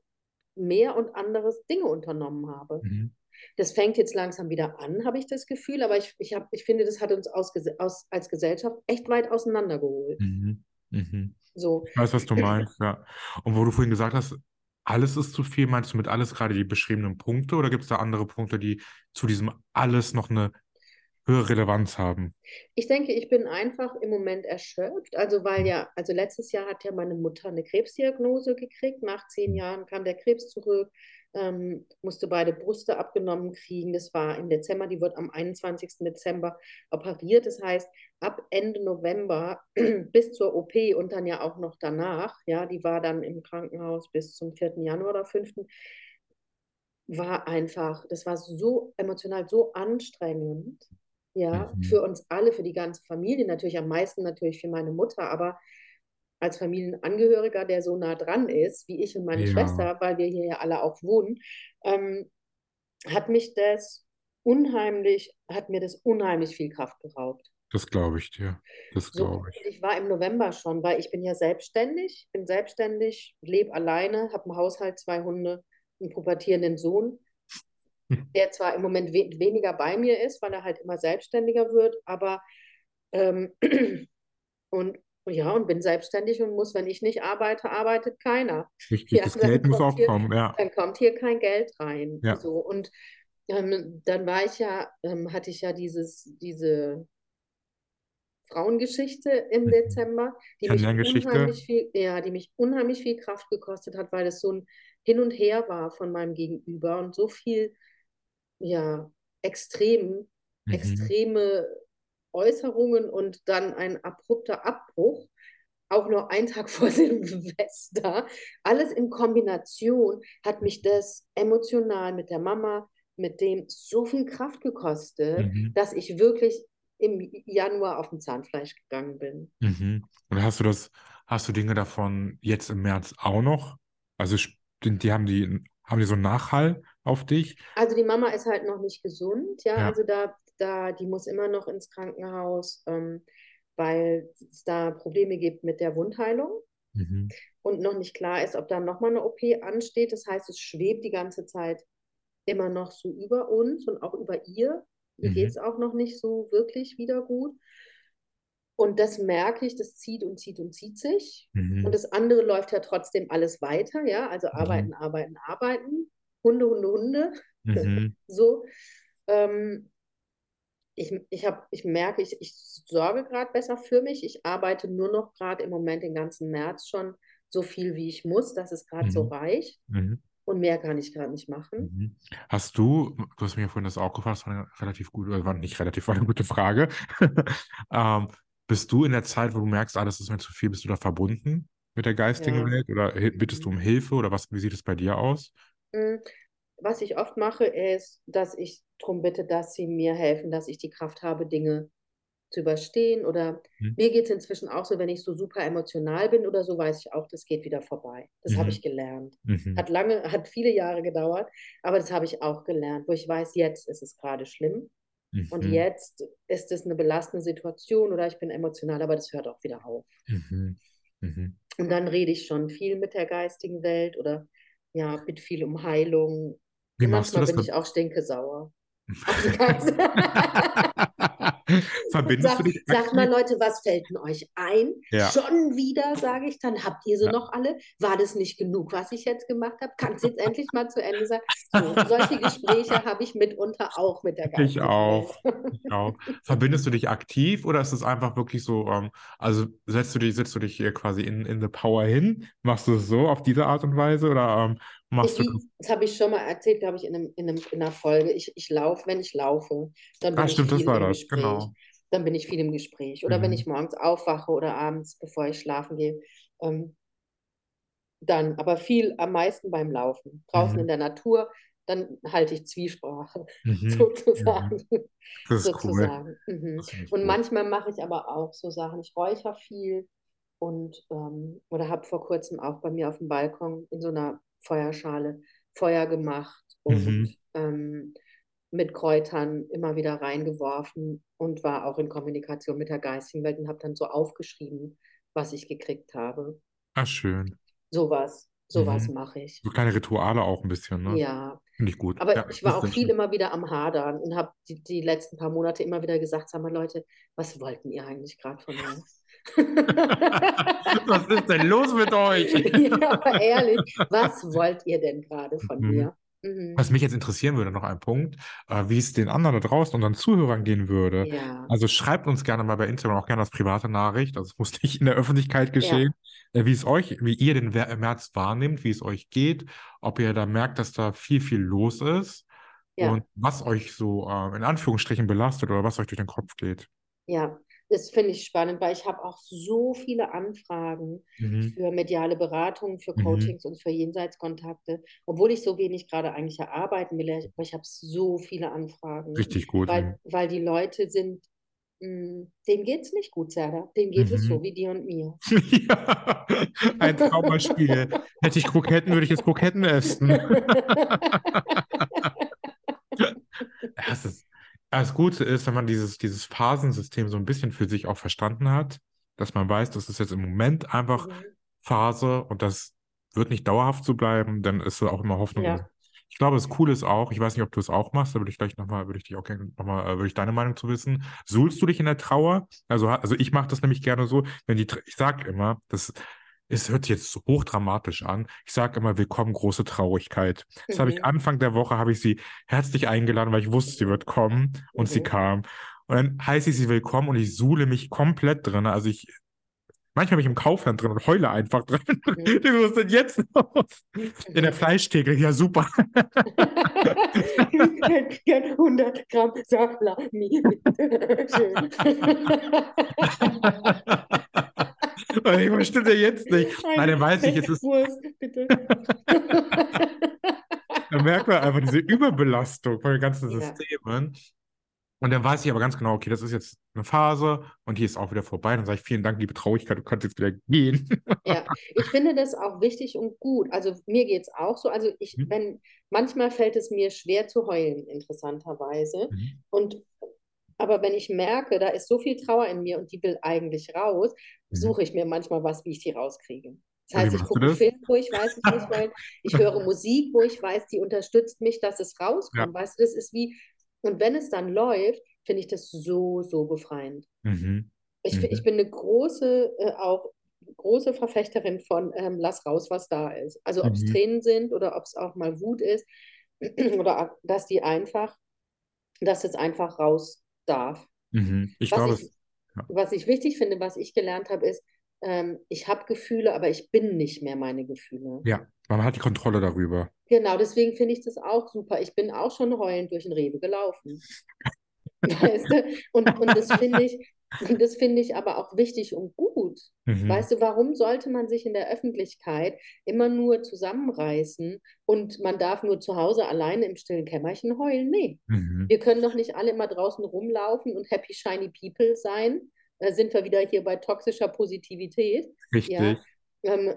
mehr und anderes Dinge unternommen habe. Mhm. Das fängt jetzt langsam wieder an, habe ich das Gefühl, aber ich, ich, hab, ich finde, das hat uns aus, aus, als Gesellschaft echt weit auseinandergeholt. Mhm. Mhm. So, Ich weiß, was du meinst, ja. Und wo du vorhin gesagt hast, alles ist zu viel, meinst du mit alles gerade die beschriebenen Punkte oder gibt es da andere Punkte, die zu diesem alles noch eine höhere Relevanz haben? ich denke, ich bin einfach im Moment erschöpft. Also, weil ja, also letztes Jahr hat ja meine Mutter eine Krebsdiagnose gekriegt. Nach zehn Jahren kam der Krebs zurück, ähm, musste beide Brüste abgenommen kriegen. Das war im Dezember, die wird am 21. Dezember operiert. Das heißt, ab Ende November bis zur OP und dann ja auch noch danach, ja, die war dann im Krankenhaus bis zum 4. Januar oder 5. war einfach, das war so emotional so anstrengend, ja, Mhm. für uns alle, für die ganze Familie, natürlich am meisten natürlich für meine Mutter, aber als Familienangehöriger, der so nah dran ist, wie ich und meine Ja, Schwester, weil wir hier ja alle auch wohnen, ähm, hat mich das unheimlich, hat mir das unheimlich viel Kraft geraubt. das glaube ich dir. Das glaube ich. ich war im November schon, weil ich bin ja selbstständig, bin selbstständig, lebe alleine, habe einen Haushalt, zwei Hunde, einen pubertierenden Sohn, der zwar im Moment we weniger bei mir ist, weil er halt immer selbstständiger wird, aber ähm, und ja, und bin selbstständig und muss, wenn ich nicht arbeite, arbeitet keiner. Richtig, Ja, das Geld muss auch hier, kommen, ja. dann kommt hier kein Geld rein. Ja. So, und ähm, dann war ich ja, ähm, hatte ich ja dieses, diese Frauengeschichte im. Dezember, die mich unheimlich viel, ja, die mich unheimlich viel Kraft gekostet hat, weil es so ein Hin und Her war von meinem Gegenüber und so viel, ja, extrem, Mhm. extreme Äußerungen und dann ein abrupter Abbruch, auch nur einen Tag vor Silvester. Alles in Kombination hat mich das emotional mit der Mama, mit dem so viel Kraft gekostet, Mhm. dass ich wirklich im Januar auf dem Zahnfleisch gegangen bin. Mhm. Und hast du das, hast du Dinge davon jetzt im März auch noch? Also die, die haben die, haben die so einen Nachhall auf dich? Also die Mama ist halt noch nicht gesund, ja, Ja. also da, da, die muss immer noch ins Krankenhaus, ähm, weil es da Probleme gibt mit der Wundheilung Mhm. und noch nicht klar ist, ob da nochmal eine OP ansteht. Das heißt, es schwebt die ganze Zeit immer noch so über uns und auch über ihr. Ihr Mhm. geht es auch noch nicht so wirklich wieder gut. Und das merke ich, das zieht und zieht und zieht sich. Und Mhm. das andere läuft ja trotzdem alles weiter, ja, also arbeiten, arbeiten, arbeiten. Hunde, Hunde, Hunde. Mhm. So. Ähm, ich, ich, hab, ich merke, ich, ich sorge gerade besser für mich. Ich arbeite nur noch gerade im Moment den ganzen März schon so viel, wie ich muss, dass es gerade so Mhm. reicht. Mhm. Und mehr kann ich gerade nicht machen. Mhm. Hast du, du hast mir vorhin das auch gefragt, das war eine relativ gute, äh, war nicht relativ, war eine gute Frage. ähm, bist du in der Zeit, wo du merkst, ah, das ist mir zu viel, bist du da verbunden mit der geistigen Ja. Welt oder bittest du um Hilfe oder was, wie sieht es bei dir aus? Was ich oft mache, ist, dass ich darum bitte, dass sie mir helfen, dass ich die Kraft habe, Dinge zu überstehen. Oder Mhm. mir geht es inzwischen auch so, wenn ich so super emotional bin oder so, weiß ich auch, das geht wieder vorbei. Das habe Mhm. ich gelernt. Mhm. Hat lange, hat viele Jahre gedauert, aber das habe ich auch gelernt, wo ich weiß, jetzt ist es gerade schlimm und Mhm. jetzt ist es eine belastende Situation oder ich bin emotional, aber das hört auch wieder auf. Mhm. Mhm. Und dann rede ich schon viel mit der geistigen Welt oder ja, bitte viel um Heilung. Wie machst du manchmal das? bin ich auch die Geist- Verbindest Sag, du dich sag mal, aktiv? Leute, was fällt denn euch ein? Ja. Schon wieder, sage ich dann. Habt ihr sie Ja. noch alle? War das nicht genug, was ich jetzt gemacht habe? Kann es jetzt endlich mal zu Ende sein? So, solche Gespräche habe ich mitunter auch mit der Ich geistigen auch. Ich auch. Verbindest du dich aktiv oder ist es einfach wirklich so, ähm, also setzt du dich, setzt du dich hier quasi in, in the Power hin? Machst du es so auf diese Art und Weise oder ähm, Ich, machst du wie, das habe ich schon mal erzählt, glaube ich, in, einem, in, einem, in einer Folge. Ich, ich laufe, wenn ich laufe, dann bin Ah, ich stimmt, das viel war im das, Gespräch. genau. Dann bin ich viel im Gespräch. Oder wenn Mhm. ich morgens aufwache oder abends, bevor ich schlafen gehe. Ähm, dann, aber viel am meisten beim Laufen. Draußen Mhm. in der Natur, dann halte ich Zwiesprache, Mhm. sozusagen. Das ist cool. sozusagen. Mhm. Das ich Und gut. manchmal mache ich aber auch so Sachen. Ich räuchere viel und ähm, oder habe vor kurzem auch bei mir auf dem Balkon in so einer Feuerschale Feuer gemacht und Mhm. ähm, mit Kräutern immer wieder reingeworfen und war auch in Kommunikation mit der geistigen Welt und habe dann so aufgeschrieben, was ich gekriegt habe. Ah, schön. Sowas, sowas Mhm. mache ich. So kleine Rituale auch ein bisschen, ne? Ja. Finde ich gut. Aber Ja, ich war auch viel schön. immer wieder am Hadern und habe die, die letzten paar Monate immer wieder gesagt, sag mal Leute, was wollten ihr eigentlich gerade von mir? Was ist denn los mit euch? Ja, aber ehrlich, was wollt ihr denn gerade von Mhm. mir? Mhm. Was mich jetzt interessieren würde, noch ein Punkt, äh, wie es den anderen da draußen, unseren Zuhörern gehen würde. Ja, Also schreibt uns gerne mal bei Instagram auch gerne als private Nachricht. Also es muss nicht in der Öffentlichkeit geschehen, äh, wie es euch, wie ihr den März wahrnehmt, wie es euch geht, ob ihr da merkt, dass da viel, viel los ist ja, und was euch so äh, in Anführungsstrichen belastet oder was euch durch den Kopf geht. ja. Das finde ich spannend, weil ich habe auch so viele Anfragen Mhm. für mediale Beratung, für Mhm. Coachings und für Jenseitskontakte, obwohl ich so wenig gerade eigentlich erarbeiten will. Aber ich habe so viele Anfragen, Richtig gut. weil, weil die Leute sind, mh, denen geht es nicht gut, Serda. Denen geht es Mhm. so wie dir und mir. Ja, ein Traumaspiel. Hätte ich Kroketten, würde ich jetzt Kroketten essen. Ja, es ist, das Gute ist, wenn man dieses, dieses Phasensystem so ein bisschen für sich auch verstanden hat, dass man weiß, das ist jetzt im Moment einfach Mhm. Phase und das wird nicht dauerhaft so bleiben, dann ist auch immer Hoffnung. Ja. Ich glaube, das Coole ist auch, ich weiß nicht, ob du es auch machst, da würde ich gleich nochmal, würde ich dich auch gerne nochmal, äh, würde ich deine Meinung zu wissen. Suhlst du dich in der Trauer? Also, also ich mache das nämlich gerne so, wenn die, ich sage immer, das es hört sich jetzt so hochdramatisch an. Ich sage immer, willkommen, große Traurigkeit. Das habe ich Mhm. Anfang der Woche, habe ich sie herzlich eingeladen, weil ich wusste, sie wird kommen und sie Mhm. kam. Und dann heiße ich sie willkommen und ich suhle mich komplett drin. Also ich, manchmal bin ich im Kaufland drin und heule einfach drin. Mhm. Was ist denn jetzt los? In der Mhm. Fleischtheke, ja super. Ich hätte gern 100 Gramm Salami. Schön. ich verstehe ja jetzt nicht. Nein, dann weiß ich, es ist, Wurst, bitte. dann merkt man einfach diese Überbelastung von den ganzen Ja. Systemen. Und dann weiß ich aber ganz genau, okay, das ist jetzt eine Phase und die ist auch wieder vorbei. Dann sage ich, vielen Dank, liebe Traurigkeit, du kannst jetzt wieder gehen. Ja, ich finde das auch wichtig und gut. Also mir geht es auch so. Also ich, Mhm. wenn, manchmal fällt es mir schwer zu heulen, interessanterweise. Mhm. Und aber wenn ich merke, da ist so viel Trauer in mir und die will eigentlich raus, Mhm. suche ich mir manchmal was, wie ich die rauskriege. Das heißt, ich gucke einen das? Film, wo ich weiß, ich muss heulen. Ich höre Musik, wo ich weiß, die unterstützt mich, dass es rauskommt. Weißt du, das ist wie, und wenn es dann läuft, finde ich das so, so befreiend. Mhm. Ich, Mhm. ich bin eine große, äh, auch große Verfechterin von ähm, lass raus, was da ist. Also ob es Mhm. Tränen sind oder ob es auch mal Wut ist oder dass die einfach, dass es einfach raus darf. Mhm. Ich Was glaube, ich, ja. was ich wichtig finde, was ich gelernt habe, ist, ähm, ich habe Gefühle, aber ich bin nicht mehr meine Gefühle. ja, man hat die Kontrolle darüber. Genau, deswegen finde ich das auch super. Ich bin auch schon heulend durch den Rewe gelaufen. Weißt du? Und, und das finde ich, und das finde ich aber auch wichtig und gut. Mhm. Weißt du, warum sollte man sich in der Öffentlichkeit immer nur zusammenreißen und man darf nur zu Hause alleine im stillen Kämmerchen heulen? Nee. Mhm. Wir können doch nicht alle immer draußen rumlaufen und happy shiny people sein. Da sind wir wieder hier bei toxischer Positivität. Richtig. Ja. Ähm,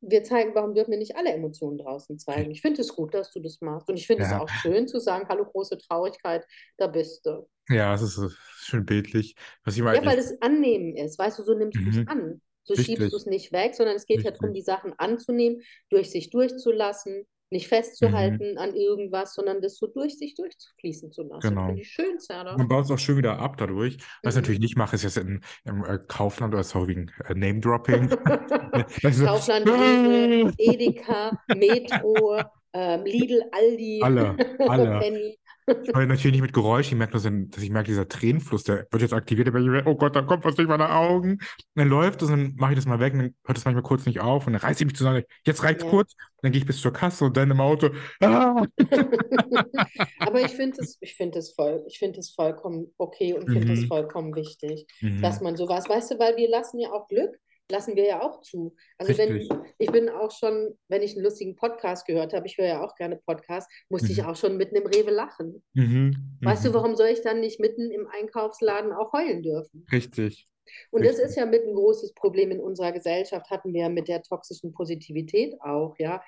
wir zeigen, warum dürfen wir nicht alle Emotionen draußen zeigen? Ich finde es gut, dass du das machst. Und ich finde es Ja. auch schön zu sagen, hallo große Traurigkeit, da bist du. Ja, es ist äh, schön bildlich. Was ich mal Ja, weil es Annehmen ist, weißt du, so nimmst du es Mhm. an. So Richtig. schiebst du es nicht weg, sondern es geht ja darum, Richtig. die Sachen anzunehmen, durch sich durchzulassen, nicht Mhm. festzuhalten an irgendwas, sondern das so durch sich durchfließen zu lassen. Genau. Finde ich schön, Sarah. Man baut es auch schön wieder ab dadurch. Was ich Mhm. natürlich nicht mache, ist jetzt in, im äh, Kaufland oder sorry, wegen äh, Name-Dropping. Kaufland, Edeka, Metro, ähm, Lidl, Aldi, Alle, alle. Ich heule natürlich nicht mit Geräusch, ich merke nur, so dass ich merke, dieser Tränenfluss, der wird jetzt aktiviert, wird, oh Gott, da kommt was durch meine Augen. Und dann läuft es und dann mache ich das mal weg und dann hört es manchmal kurz nicht auf und dann reiße ich mich zusammen, jetzt reicht's Ja. kurz, dann gehe ich bis zur Kasse und dann im Auto, ah! Aber ich finde es, ich finde es voll, ich finde es vollkommen okay und finde es Mhm. vollkommen wichtig, Mhm. dass man sowas, weißt du, weil wir lassen ja auch Glück, lassen wir ja auch zu. Also wenn, ich bin auch schon, wenn ich einen lustigen Podcast gehört habe, ich höre ja auch gerne Podcasts, musste ich Mhm. auch schon mitten im Rewe lachen. Mhm. Weißt du, Mhm. warum soll ich dann nicht mitten im Einkaufsladen auch heulen dürfen? Richtig. Und das Richtig. ist ja mit ein großes Problem in unserer Gesellschaft, hatten wir ja mit der toxischen Positivität auch, ja.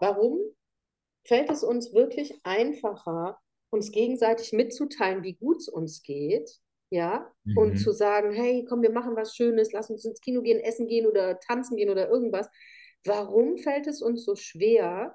Warum fällt es uns wirklich einfacher, uns gegenseitig mitzuteilen, wie gut es uns geht, ja, und Mhm. zu sagen, hey, komm, wir machen was Schönes, lass uns ins Kino gehen, essen gehen oder tanzen gehen oder irgendwas. Warum fällt es uns so schwer,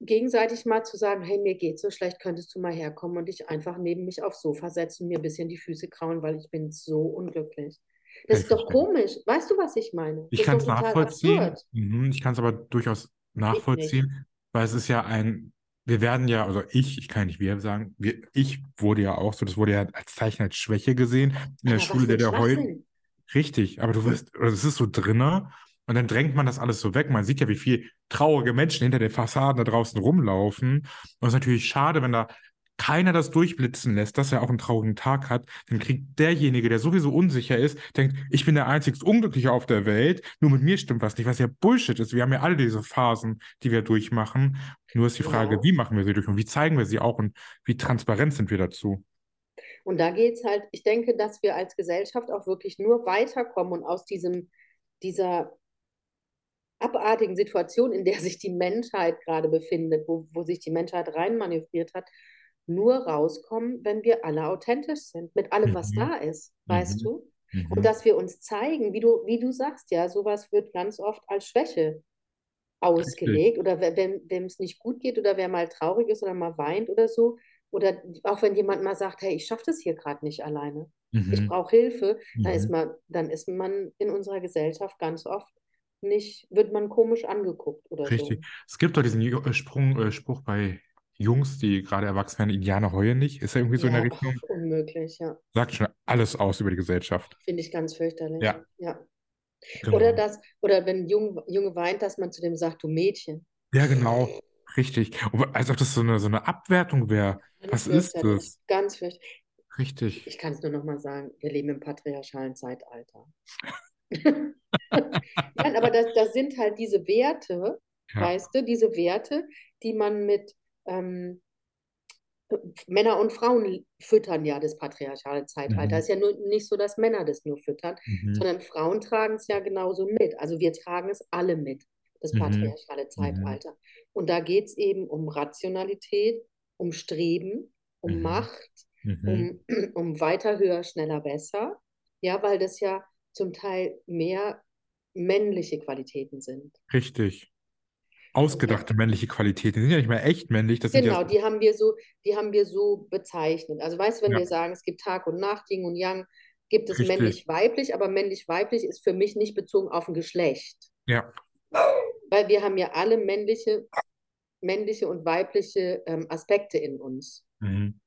gegenseitig mal zu sagen, hey, mir geht's so schlecht, könntest du mal herkommen und dich einfach neben mich aufs Sofa setzen und mir ein bisschen die Füße kraulen, weil ich bin so unglücklich. Das ist doch komisch. Weißt du, was ich meine? Ich kann es nachvollziehen. absurd. Mhm. Ich kann es aber durchaus nachvollziehen, weil es ist ja ein, wir werden ja, also ich, ich kann ja nicht wir sagen, wir, ich wurde ja auch so, das wurde ja als Zeichen als Schwäche gesehen in der Aber Schule, der der. Schwachsinn. Richtig, aber du wirst, es ist so drinne und dann drängt man das alles so weg. Man sieht ja, wie viel traurige Menschen hinter den Fassaden da draußen rumlaufen. Und es ist natürlich schade, wenn da keiner das durchblitzen lässt, dass er auch einen traurigen Tag hat, dann kriegt derjenige, der sowieso unsicher ist, denkt, ich bin der einzig Unglückliche auf der Welt, nur mit mir stimmt was nicht, was ja Bullshit ist. Wir haben ja alle diese Phasen, die wir durchmachen. Nur ist die Frage, Ja. wie machen wir sie durch und wie zeigen wir sie auch und wie transparent sind wir dazu? Und da geht es halt, ich denke, dass wir als Gesellschaft auch wirklich nur weiterkommen und aus diesem, dieser abartigen Situation, in der sich die Menschheit gerade befindet, wo, wo sich die Menschheit reinmanövriert hat, nur rauskommen, wenn wir alle authentisch sind, mit allem, was Mhm. da ist, weißt Mhm. du? Mhm. Und dass wir uns zeigen, wie du, wie du sagst, ja, sowas wird ganz oft als Schwäche ausgelegt oder we- wenn es nicht gut geht oder wer mal traurig ist oder mal weint oder so oder auch wenn jemand mal sagt, hey, ich schaffe das hier gerade nicht alleine, ich Mhm. brauche Hilfe, dann ist Mhm. man, dann ist man in unserer Gesellschaft ganz oft nicht, wird man komisch angeguckt oder so. Richtig. Es gibt doch diesen äh, Sprung, äh, Spruch bei Jungs, die gerade erwachsen werden, Indianer heulen nicht. Ist er irgendwie so in der Ja, Richtung? unmöglich, ja. Sagt schon alles aus über die Gesellschaft. Finde ich ganz fürchterlich. Ja. Ja. Genau. Oder das, oder wenn ein Junge, Junge weint, dass man zu dem sagt, du Mädchen. Ja, genau. Richtig. Und als ob das so eine, so eine Abwertung wäre. Was ist das? Ganz fürchterlich. Richtig. Ich kann es nur noch mal sagen, wir leben im patriarchalen Zeitalter. Nein, aber das, das sind halt diese Werte, Ja. weißt du, diese Werte, die man mit ähm, Männer und Frauen füttern ja das patriarchale Zeitalter. Mhm. Es ist ja nur nicht so, dass Männer das nur füttern, Mhm. sondern Frauen tragen es ja genauso mit. Also wir tragen es alle mit, das Mhm. patriarchale Zeitalter. Und da geht es eben um Rationalität, um Streben, um Mhm. Macht, Mhm. um, um weiter, höher, schneller, besser. Ja, weil das ja zum Teil mehr männliche Qualitäten sind. Richtig. Ausgedachte männliche Qualitäten. Die sind ja nicht mehr echt männlich. Das Genau, ja. die haben wir so, die haben wir so bezeichnet. Also weißt du, wenn Ja. wir sagen, es gibt Tag und Nacht, Yin und Yang, gibt es männlich-weiblich, aber männlich-weiblich ist für mich nicht bezogen auf ein Geschlecht. Ja. Weil wir haben ja alle männliche, männliche und weibliche ähm, Aspekte in uns. Mhm.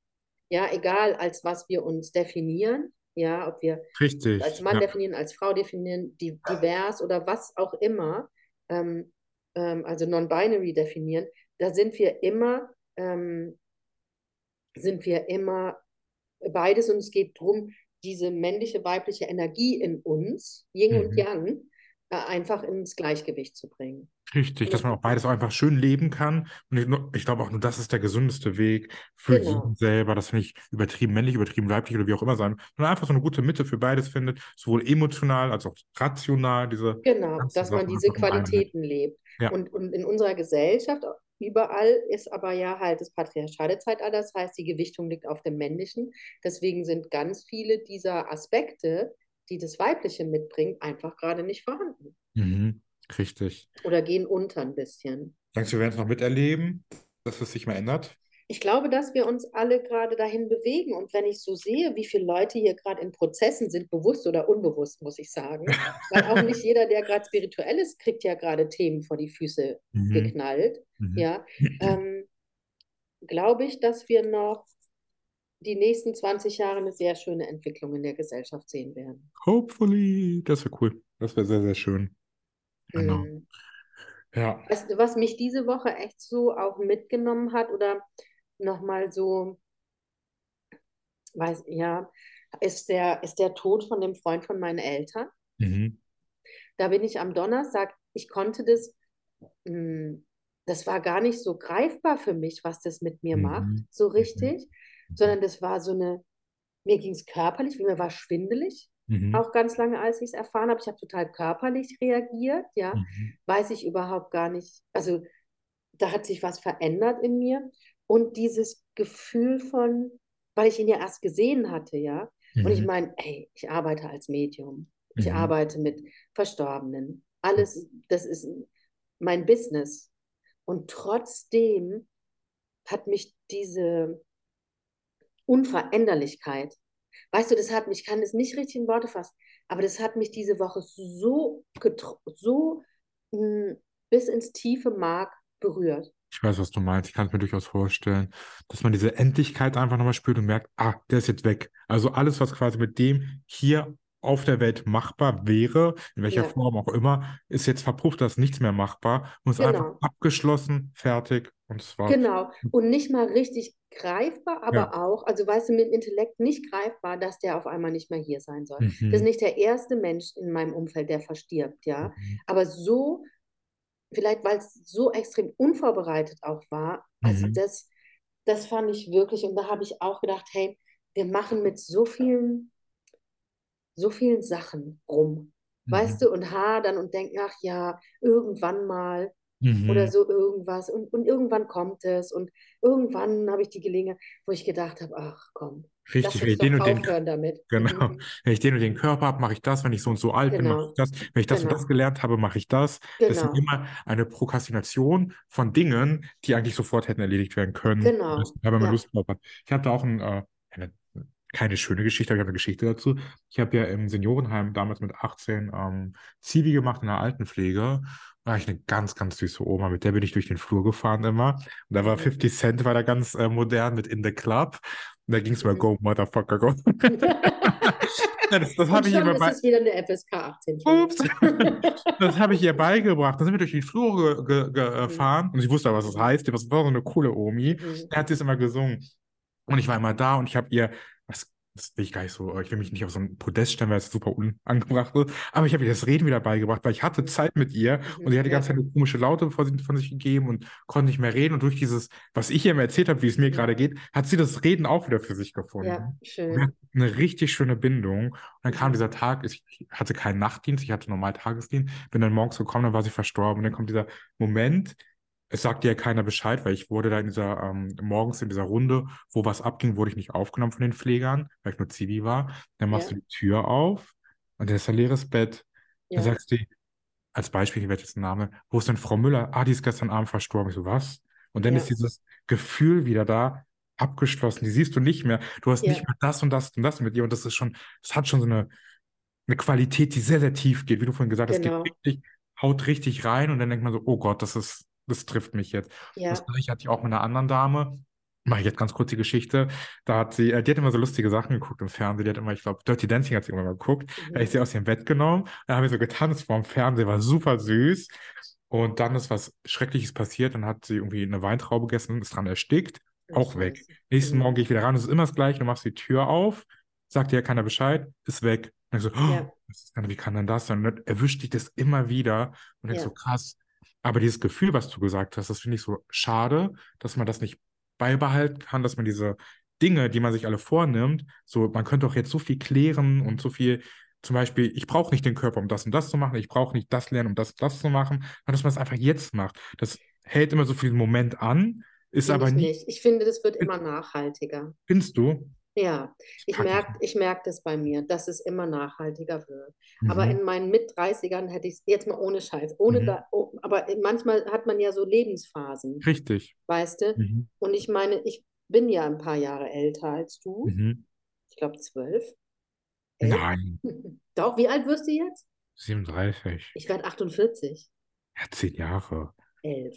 Ja, egal als was wir uns definieren, ja, ob wir Richtig. als Mann Ja. definieren, als Frau definieren, di- divers oder was auch immer, ähm, ähm, also non-binary definieren, da sind wir immer, ähm, sind wir immer beides und es geht darum, diese männliche, weibliche Energie in uns, Yin und Mhm. Yang, äh, einfach ins Gleichgewicht zu bringen. Richtig, dass das, man auch beides auch einfach schön leben kann. Und ich, ich glaube auch nur, das ist der gesündeste Weg für jeden genau, selber, dass er nicht übertrieben männlich, übertrieben weiblich oder wie auch immer sein, sondern einfach so eine gute Mitte für beides findet, sowohl emotional als auch rational, diese genau, dass man diese. Qualitäten lebt. Ja. Und, und in unserer Gesellschaft, überall ist aber ja halt das patriarchale Zeitalter, das heißt, die Gewichtung liegt auf dem Männlichen. Deswegen sind ganz viele dieser Aspekte, die das Weibliche mitbringt, einfach gerade nicht vorhanden Mhm. Richtig. oder gehen unter ein bisschen. Denkst du, wir werden es noch miterleben, dass es sich mal ändert? Ich glaube, dass wir uns alle gerade dahin bewegen. Und wenn ich so sehe, wie viele Leute hier gerade in Prozessen sind, bewusst oder unbewusst, muss ich sagen, weil auch nicht jeder, der gerade spirituell ist, kriegt ja gerade Themen vor die Füße Mhm. geknallt. Mhm. Ja, ähm, glaube ich, dass wir noch die nächsten 20 Jahre eine sehr schöne Entwicklung in der Gesellschaft sehen werden. Hopefully. Das wäre cool. Das wäre sehr, sehr schön. Genau. Hm. Ja. Du, was mich diese Woche echt so auch mitgenommen hat oder nochmal so, weiß, ja, ist der, ist der Tod von dem Freund von meinen Eltern. Mhm. Da bin ich am Donnerstag, ich konnte das, mh, das war gar nicht so greifbar für mich, was das mit mir macht, Mhm. so Mhm. Sondern das war so eine, mir ging es körperlich, mir war schwindelig, Mhm. auch ganz lange, als ich es erfahren habe. Ich habe total körperlich reagiert, ja, Mhm. weiß ich überhaupt gar nicht, also da hat sich was verändert in mir und dieses Gefühl von, weil ich ihn ja erst gesehen hatte, ja, und ich Mhm. meine, ey, ich arbeite als Medium, ich Mhm. arbeite mit Verstorbenen, alles, das ist mein Business. Und trotzdem hat mich diese Unveränderlichkeit, weißt du, das hat mich, ich kann das nicht richtig in Worte fassen, aber das hat mich diese Woche so, so mh, bis ins tiefe Mark berührt. Ich weiß, was du meinst. Ich kann es mir durchaus vorstellen, dass man diese Endlichkeit einfach nochmal spürt und merkt, ah, der ist jetzt weg. Also alles, was quasi mit dem hier auf der Welt machbar wäre, in welcher Ja, Form auch immer, ist jetzt verpufft, da ist nichts mehr machbar und ist einfach genau. abgeschlossen, fertig und es war, Genau. Und nicht mal richtig greifbar, aber ja, auch, also weißt du, mit dem Intellekt nicht greifbar, dass der auf einmal nicht mehr hier sein soll. Das ist mhm, nicht der erste Mensch in meinem Umfeld, der verstirbt, ja. mhm, Aber so, vielleicht weil es so extrem unvorbereitet auch war, also mhm, das, das fand ich wirklich, und da habe ich auch gedacht, hey, wir machen mit so vielen, so vielen Sachen rum, weißt mhm, du, und hadern und denken, ach ja, irgendwann mal oder mhm. so irgendwas und, und irgendwann kommt es und irgendwann habe ich die Gelegenheit, wo ich gedacht habe, ach komm, Richtig, wenn ich den und den, aufhören damit. genau, Mhm. wenn ich den und den Körper habe, mache ich das, wenn ich so und so alt bin, mache ich Genau, das, wenn ich das und das genau, gelernt habe, mache ich das. Das ist genau, immer eine Prokrastination von Dingen, die eigentlich sofort hätten erledigt werden können, genau, wenn man ja. Lust drauf hat. Ich hatte auch ein, äh, eine, keine schöne Geschichte, aber ich habe eine Geschichte dazu. Ich habe ja im Seniorenheim damals mit 18 ähm, Zivi gemacht in der Altenpflege. Da war ich eine ganz, ganz süße Oma, mit der bin ich durch den Flur gefahren immer. Und da war Mhm. 50 Cent, war da ganz äh, modern mit In the Club. Und da ging es mal Mhm. Go, Motherfucker, Go. Das das habe ich ihr ist bei. es wieder eine FSK 18 Ups. Das habe ich ihr beigebracht. Dann sind wir durch die Flure ge ge ge Mhm. gefahren und ich wusste, was das heißt. Das war so eine coole Omi. Mhm. Er hat das immer gesungen. Und ich war immer da und ich habe ihr, das will ich gar nicht so, ich will mich nicht auf so ein Podest stellen, weil es super unangebracht ist, aber ich habe ihr das Reden wieder beigebracht, weil ich hatte Mhm. Zeit mit ihr und Mhm. sie hat die Ja. ganze Zeit nur komische Laute von sich gegeben und konnte nicht mehr reden. Und durch dieses, was ich ihr immer erzählt habe, wie es mir Mhm. gerade geht, hat sie das Reden auch wieder für sich Ja, gefunden. Und wir schön. eine richtig schöne Bindung. Und dann kam dieser Tag, ich hatte keinen Nachtdienst, ich hatte normal Tagesdienst, bin dann morgens gekommen, dann war sie verstorben. Und dann kommt dieser Moment, es sagte ja keiner Bescheid, weil ich wurde da in dieser, ähm, morgens in dieser Runde, wo was abging, wurde ich nicht aufgenommen von den Pflegern, weil ich nur Zivi war. Dann machst Ja, du die Tür auf und dann ist ein leeres Bett. Dann ja, sagst du, als Beispiel, ich werde jetzt den Namen, wo ist denn Frau Müller? Ah, die ist gestern Abend verstorben. Ich so, was? Und dann ist ja, dieses Gefühl wieder da, abgeschlossen. Die siehst du nicht mehr. Du hast nicht mehr das und das und das mit ihr. Und das ist schon, das hat schon so eine, eine Qualität, die sehr, sehr tief geht. Wie du vorhin gesagt hast, es geht genau. richtig, haut richtig rein und dann denkt man so, oh Gott, das ist, das trifft mich jetzt. Das Ja, gleiche hatte ich auch mit einer anderen Dame. Mache ich jetzt ganz kurz die Geschichte. Da hat sie, äh, die hat immer so lustige Sachen geguckt im Fernsehen. Die hat immer, ich glaube, Dirty Dancing hat sie irgendwann mal geguckt. Da habe ich mhm. sie aus dem Bett genommen. Dann haben wir so getanzt vorm Fernsehen, war super süß. Und dann ist was Schreckliches passiert. Dann hat sie irgendwie eine Weintraube gegessen ist dran erstickt. auch weg. Scheiße. Nächsten Mhm. Morgen gehe ich wieder ran, es ist immer das Gleiche, du machst die Tür auf, sagt dir ja keiner Bescheid, ist weg. Und ich so, oh, Ja. denn, wie kann denn das sein? Und dann erwischt dich das immer wieder und denkst Ja. so, krass. Aber dieses Gefühl, was du gesagt hast, das finde ich so schade, dass man das nicht beibehalten kann, dass man diese Dinge, die man sich alle vornimmt, so, man könnte doch jetzt so viel klären und so viel, zum Beispiel, ich brauche nicht den Körper, um das und das zu machen, ich brauche nicht das lernen, um das und das zu machen, sondern dass man es einfach jetzt macht. Das hält immer so viel Moment an, ist Finde aber ich nicht. Ich finde, das wird immer nachhaltiger. findest du? Ja, ich merke ich merk das bei mir, dass es immer nachhaltiger wird. nicht. Aber Mhm. in meinen Mit-30ern hätte ich es jetzt mal ohne Scheiß, ohne Mhm. da, oh, aber manchmal hat man ja so Lebensphasen, Richtig. weißt du? Mhm. Und ich meine, ich bin ja ein paar Jahre älter als du. Mhm. Ich glaube zwölf. Nein, Doch, wie alt wirst du jetzt? 37. Ich werde 48. Ja, zehn Jahre. Elf.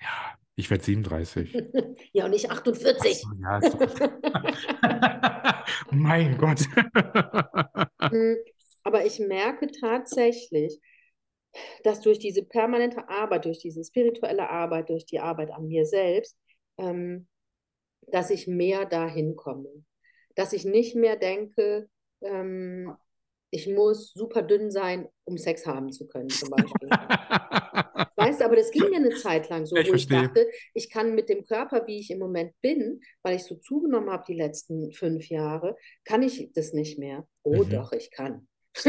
Ja, ich werde 37. Ja, und ich Ach 48. so, ja, ist doch... Mein Gott. Hm, Aber ich merke tatsächlich, dass durch diese permanente Arbeit, durch diese spirituelle Arbeit, durch die Arbeit an mir selbst, ähm, dass ich mehr dahin komme. Dass ich nicht mehr denke, ähm, ich muss super dünn sein, um Sex haben zu können, zum Beispiel. Weißt du, aber das ging mir eine Zeit lang so, Ich wo ich verstehe. dachte, ich kann mit dem Körper, wie ich im Moment bin, weil ich so zugenommen habe die letzten fünf Jahre, kann ich das nicht mehr. Oh Mhm. doch, ich kann.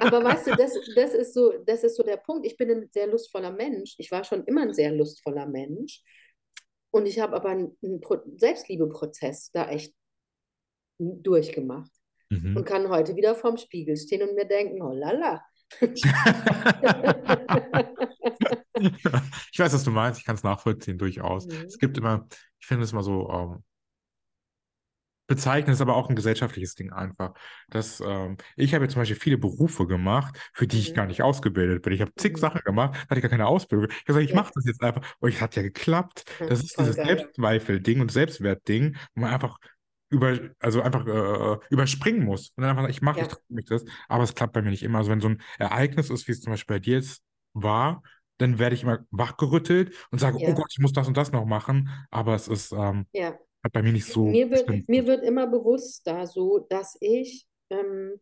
Aber weißt du, das, das ist so, das ist so der Punkt. Ich bin ein sehr lustvoller Mensch. Ich war schon immer ein sehr lustvoller Mensch. Und ich habe aber einen, einen Pro Selbstliebeprozess da echt durchgemacht Mhm. und kann heute wieder vorm Spiegel stehen und mir denken, oh lala. Ich weiß, was du meinst, ich kann es nachvollziehen, durchaus. Mhm. Es gibt immer, ich finde es immer so ähm, bezeichnend, ist aber auch ein gesellschaftliches Ding einfach. Dass, ähm, ich habe jetzt zum Beispiel viele Berufe gemacht, für die ich Mhm. gar nicht ausgebildet bin. Ich habe zig Mhm. Sachen gemacht, hatte gar keine Ausbildung. Ich habe gesagt, ich Ja. mache das jetzt einfach. Und es hat ja geklappt. Ja, Das ist dieses. Selbstzweifel-Ding und Selbstwert-Ding, wo man einfach über, also einfach äh, überspringen muss. Und dann einfach, ich mache, ich Ja. traue mich das. Aber es klappt bei mir nicht immer. Also wenn so ein Ereignis ist, wie es zum Beispiel bei dir jetzt war, dann werde ich immer wachgerüttelt und sage, Ja. oh Gott, ich muss das und das noch machen. Aber es ist, ähm, Ja. hat bei mir nicht so Mir wird, mir wird immer bewusster so, dass ich, ähm,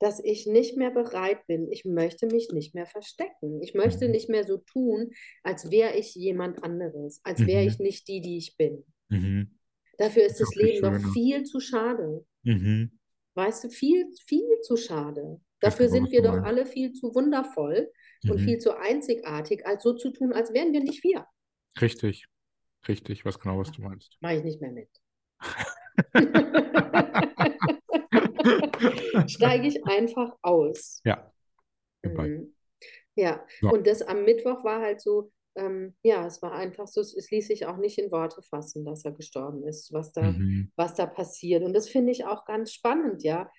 dass ich nicht mehr bereit bin. Ich möchte mich nicht mehr verstecken. Ich möchte Mhm. nicht mehr so tun, als wäre ich jemand anderes, als wäre Mhm. ich nicht die, die ich bin. Mhm. Dafür ist Das Leben doch schöner. viel zu schade. Mhm. Weißt du, viel, viel zu schade. Dafür sind was wir doch alle viel zu wundervoll und Mhm. viel zu einzigartig, als so zu tun, als wären wir nicht wir. Richtig. Richtig, ich weiß genau, was du meinst. Mache ich nicht mehr mit. Steige ich einfach aus. Ja. Mhm. Ja, So. und das am Mittwoch war halt so, ähm, ja, es war einfach so, es, es ließ sich auch nicht in Worte fassen, dass er gestorben ist, was da, Mhm. was da passiert. Und das finde ich auch ganz spannend, ja,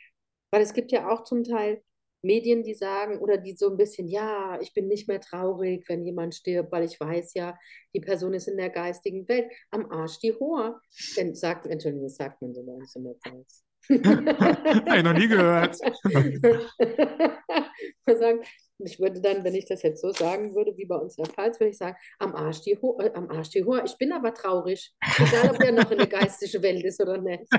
weil es gibt ja auch zum Teil Medien, die sagen oder die so ein bisschen, ja, ich bin nicht mehr traurig, wenn jemand stirbt, weil ich weiß ja, die Person ist in der geistigen Welt. Am Arsch die sagt, Entschuldigung, das sagt man so bei uns in der Pfalz. Hab ich noch nie gehört. Man sagt, ich würde dann, wenn ich das jetzt so sagen würde, wie bei uns in der Pfalz, würde ich sagen, am Arsch die Ho äh, am Arsch die Hoa. Ich bin aber traurig. Egal, ob der noch in der geistischen Welt ist oder nicht.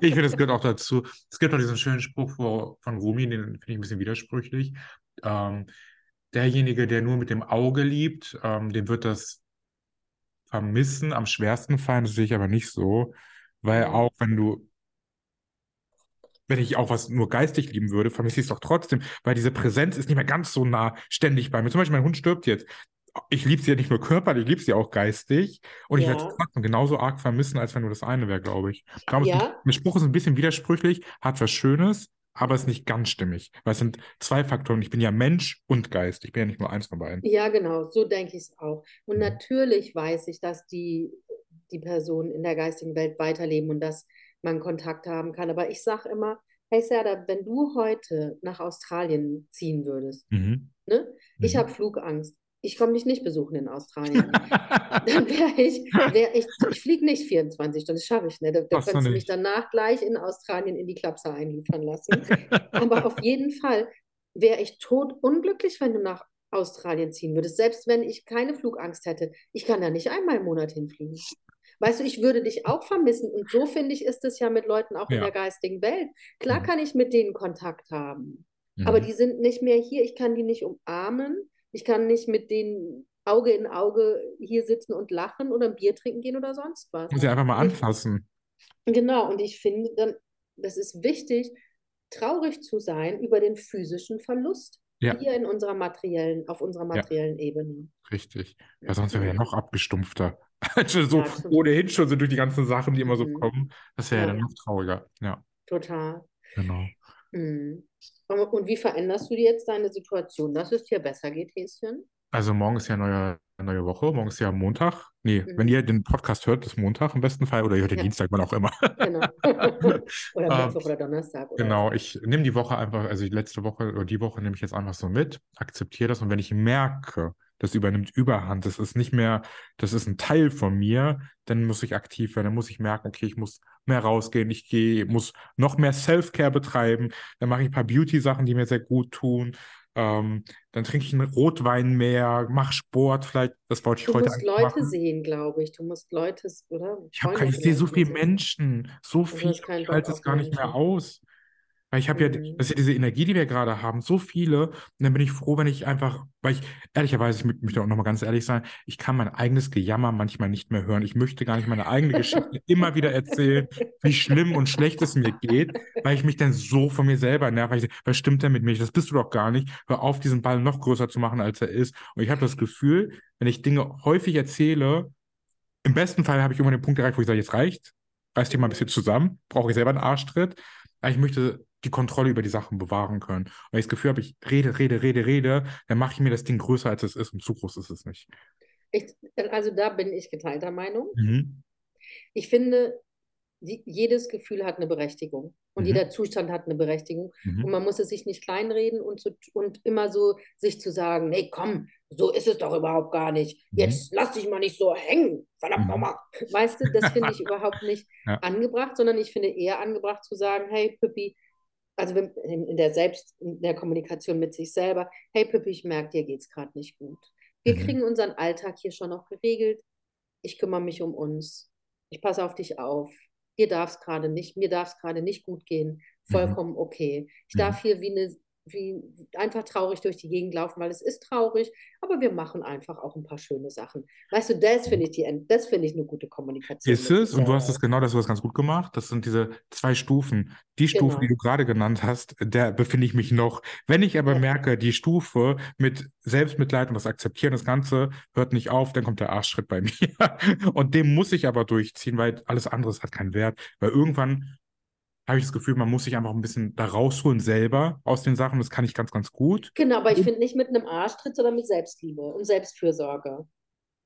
Ich finde, es gehört auch dazu. Es gibt auch diesen schönen Spruch von Rumi, den finde ich ein bisschen widersprüchlich. Ähm, derjenige, der nur mit dem Auge liebt, ähm, dem wird das Vermissen am schwersten fallen. Das sehe ich aber nicht so, weil auch wenn du, wenn ich auch was nur geistig lieben würde, vermisse ich es doch trotzdem, weil diese Präsenz ist nicht mehr ganz so nah ständig bei mir. Zum Beispiel, mein Hund stirbt jetzt. Ich liebe sie ja nicht nur körperlich, ich liebe sie auch geistig. Und ich werde Ja. es trotzdem genauso arg vermissen, als wenn nur das eine wäre, glaube ich. Es ist Ja. der Spruch ist ein bisschen widersprüchlich, hat was Schönes, aber ist nicht ganz stimmig. Weil es sind zwei Faktoren. Ich bin ja Mensch und Geist. Ich bin ja nicht nur eins von beiden. Ja, genau, so denke ich es auch. Und Mhm. natürlich weiß ich, dass die, die Personen in der geistigen Welt weiterleben und dass man Kontakt haben kann. Aber ich sage immer, hey Serda, wenn du heute nach Australien ziehen würdest, Mhm. ne? Ich Mhm. habe Flugangst. Ich komme dich nicht besuchen in Australien. Dann wäre ich, wär ich, ich fliege nicht 24 Stunden, das schaffe ich nicht. Da, da könntest du mich danach gleich in Australien in die Klapse einliefern lassen. Aber auf jeden Fall wäre ich tot unglücklich, wenn du nach Australien ziehen würdest, selbst wenn ich keine Flugangst hätte, ich kann da nicht einmal im Monat hinfliegen. Weißt du, ich würde dich auch vermissen. Und so finde ich, ist es ja mit Leuten auch in Ja. der geistigen Welt. Klar Mhm. kann ich mit denen Kontakt haben, aber Mhm. die sind nicht mehr hier. Ich kann die nicht umarmen. Ich kann nicht mit denen Auge in Auge hier sitzen und lachen oder ein Bier trinken gehen oder sonst was. Muss ich einfach mal ich- anfassen. Genau, und ich finde dann, das ist wichtig, traurig zu sein über den physischen Verlust Ja. hier in unserer materiellen, auf unserer materiellen Ebene. Richtig. Weil sonst wäre ja noch abgestumpfter. Also so Ja, ohnehin schon so durch die ganzen Sachen, die immer so Mhm. kommen. Das wäre ja Ja. dann noch trauriger. Ja, Total. genau. Mhm. Und, wie veränderst du dir jetzt deine Situation, dass es dir besser geht, Häschen? Also morgen ist ja neue, neue Woche. Morgen ist ja Montag. Nee, Mhm. wenn ihr den Podcast hört, ist Montag im besten Fall. Oder ihr hört den Ja. Dienstag, wann auch immer. Genau. Oder Ähm, Mittwoch oder Donnerstag oder Genau, ich nehme die Woche einfach, also die letzte Woche oder die Woche nehme ich jetzt einfach so mit, akzeptiere das und wenn ich merke, das übernimmt Überhand, das ist nicht mehr, das ist ein Teil von mir, dann muss ich aktiv werden, dann muss ich merken, okay, ich muss mehr rausgehen, ich gehe, muss noch mehr Self-Care betreiben, dann mache ich ein paar Beauty-Sachen, die mir sehr gut tun, ähm, dann trinke ich einen Rotwein mehr, mache Sport, vielleicht, das wollte ich Du heute musst eigentlich Leute machen. sehen, glaube ich. Du musst Leute, oder? Ich, hab, ich sehe so viele. Menschen, so Also du viel, ich halte es gar nicht mehr aus. Weil ich habe ja, Mhm. das ist ja diese Energie, die wir gerade haben, so viele. Und dann bin ich froh, wenn ich einfach, weil ich, ehrlicherweise, ich mö- möchte auch nochmal ganz ehrlich sein, ich kann mein eigenes Gejammer manchmal nicht mehr hören. Ich möchte gar nicht meine eigene Geschichte immer wieder erzählen, wie schlimm und schlecht es mir geht, weil ich mich dann so von mir selber nerve. Weil ich, was stimmt denn mit mir? Das bist du doch gar nicht. Hör auf, diesen Ball noch größer zu machen, als er ist. Und ich habe das Gefühl, wenn ich Dinge häufig erzähle, im besten Fall habe ich irgendwann den Punkt erreicht, wo ich sage, jetzt reicht, reiß dich mal ein bisschen zusammen, brauche ich selber einen Arschtritt. Aber ich möchte die Kontrolle über die Sachen bewahren können. Wenn ich das Gefühl habe, ich rede, rede, rede, rede, dann mache ich mir das Ding größer, als es ist. Und zu groß ist es nicht. Ich, also da bin ich geteilter Meinung. Mhm. Ich finde, die, jedes Gefühl hat eine Berechtigung und Mhm. jeder Zustand hat eine Berechtigung. Mhm. Und man muss es sich nicht kleinreden und, so, und immer so sich zu sagen, nee, komm, so ist es doch überhaupt gar nicht. Mhm. Jetzt lass dich mal nicht so hängen, verdammt Mhm. nochmal. Weißt du, das finde ich überhaupt nicht Ja. angebracht, sondern ich finde eher angebracht zu sagen, hey Pippi, also in, der Selbst, in der Kommunikation mit sich selber, hey Pippi, ich merke, dir geht es gerade nicht gut. Wir Mhm. kriegen unseren Alltag hier schon noch geregelt. Ich kümmere mich um uns. Ich passe auf dich auf. Dir darf es gerade nicht, mir darf es gerade nicht gut gehen. Vollkommen okay. Ich Mhm. darf hier wie eine, wie einfach traurig durch die Gegend laufen, weil es ist traurig, aber wir machen einfach auch ein paar schöne Sachen. Weißt du, das finde ich die, das finde ich eine gute Kommunikation Ist es, und du hast es genau, das du hast ganz gut gemacht. Das sind diese zwei Stufen. Die Stufe, die Genau. du gerade genannt hast, der befinde ich mich noch. Wenn ich aber Ja. merke, die Stufe mit Selbstmitleid und das Akzeptieren, das Ganze hört nicht auf, dann kommt der Arschschritt bei mir. Und den muss ich aber durchziehen, weil alles andere hat keinen Wert. Weil irgendwann habe ich das Gefühl, man muss sich einfach ein bisschen da rausholen selber aus den Sachen. Das kann ich ganz, ganz gut. Genau, aber ich finde nicht mit einem Arschtritt, sondern mit Selbstliebe und Selbstfürsorge.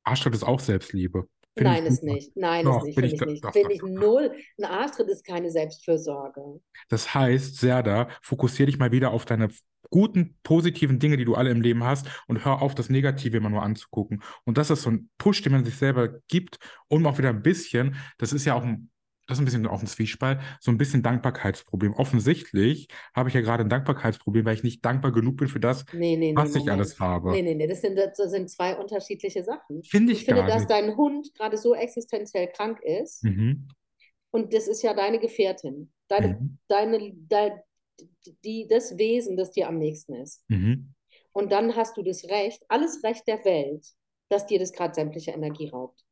Arschtritt ist auch Selbstliebe. Finde ich Nein, ist nicht. Nein, Doch, ist nicht. finde ich ich nicht. doch, doch, ich null. Ein Arschtritt ist keine Selbstfürsorge. Das heißt, Serda, fokussier dich mal wieder auf deine guten, positiven Dinge, die du alle im Leben hast und hör auf, das Negative immer nur anzugucken. Und das ist so ein Push, den man sich selber gibt, um auch wieder ein bisschen, das ist ja auch ein, das ist ein bisschen auch ein Zwiespalt, so ein bisschen Dankbarkeitsproblem. Offensichtlich habe ich ja gerade ein Dankbarkeitsproblem, weil ich nicht dankbar genug bin für das, Nee, nee, nee, was ich Moment. alles habe. Nee, nee, nee, das sind, das sind zwei unterschiedliche Sachen. Finde Ich ich finde, dass nicht. dein Hund gerade so existenziell krank ist Mhm. und das ist ja deine Gefährtin, deine, Mhm. deine, dein, die, das Wesen, das dir am nächsten ist. Mhm. Und dann hast du das Recht, alles Recht der Welt, dass dir das gerade sämtliche Energie raubt.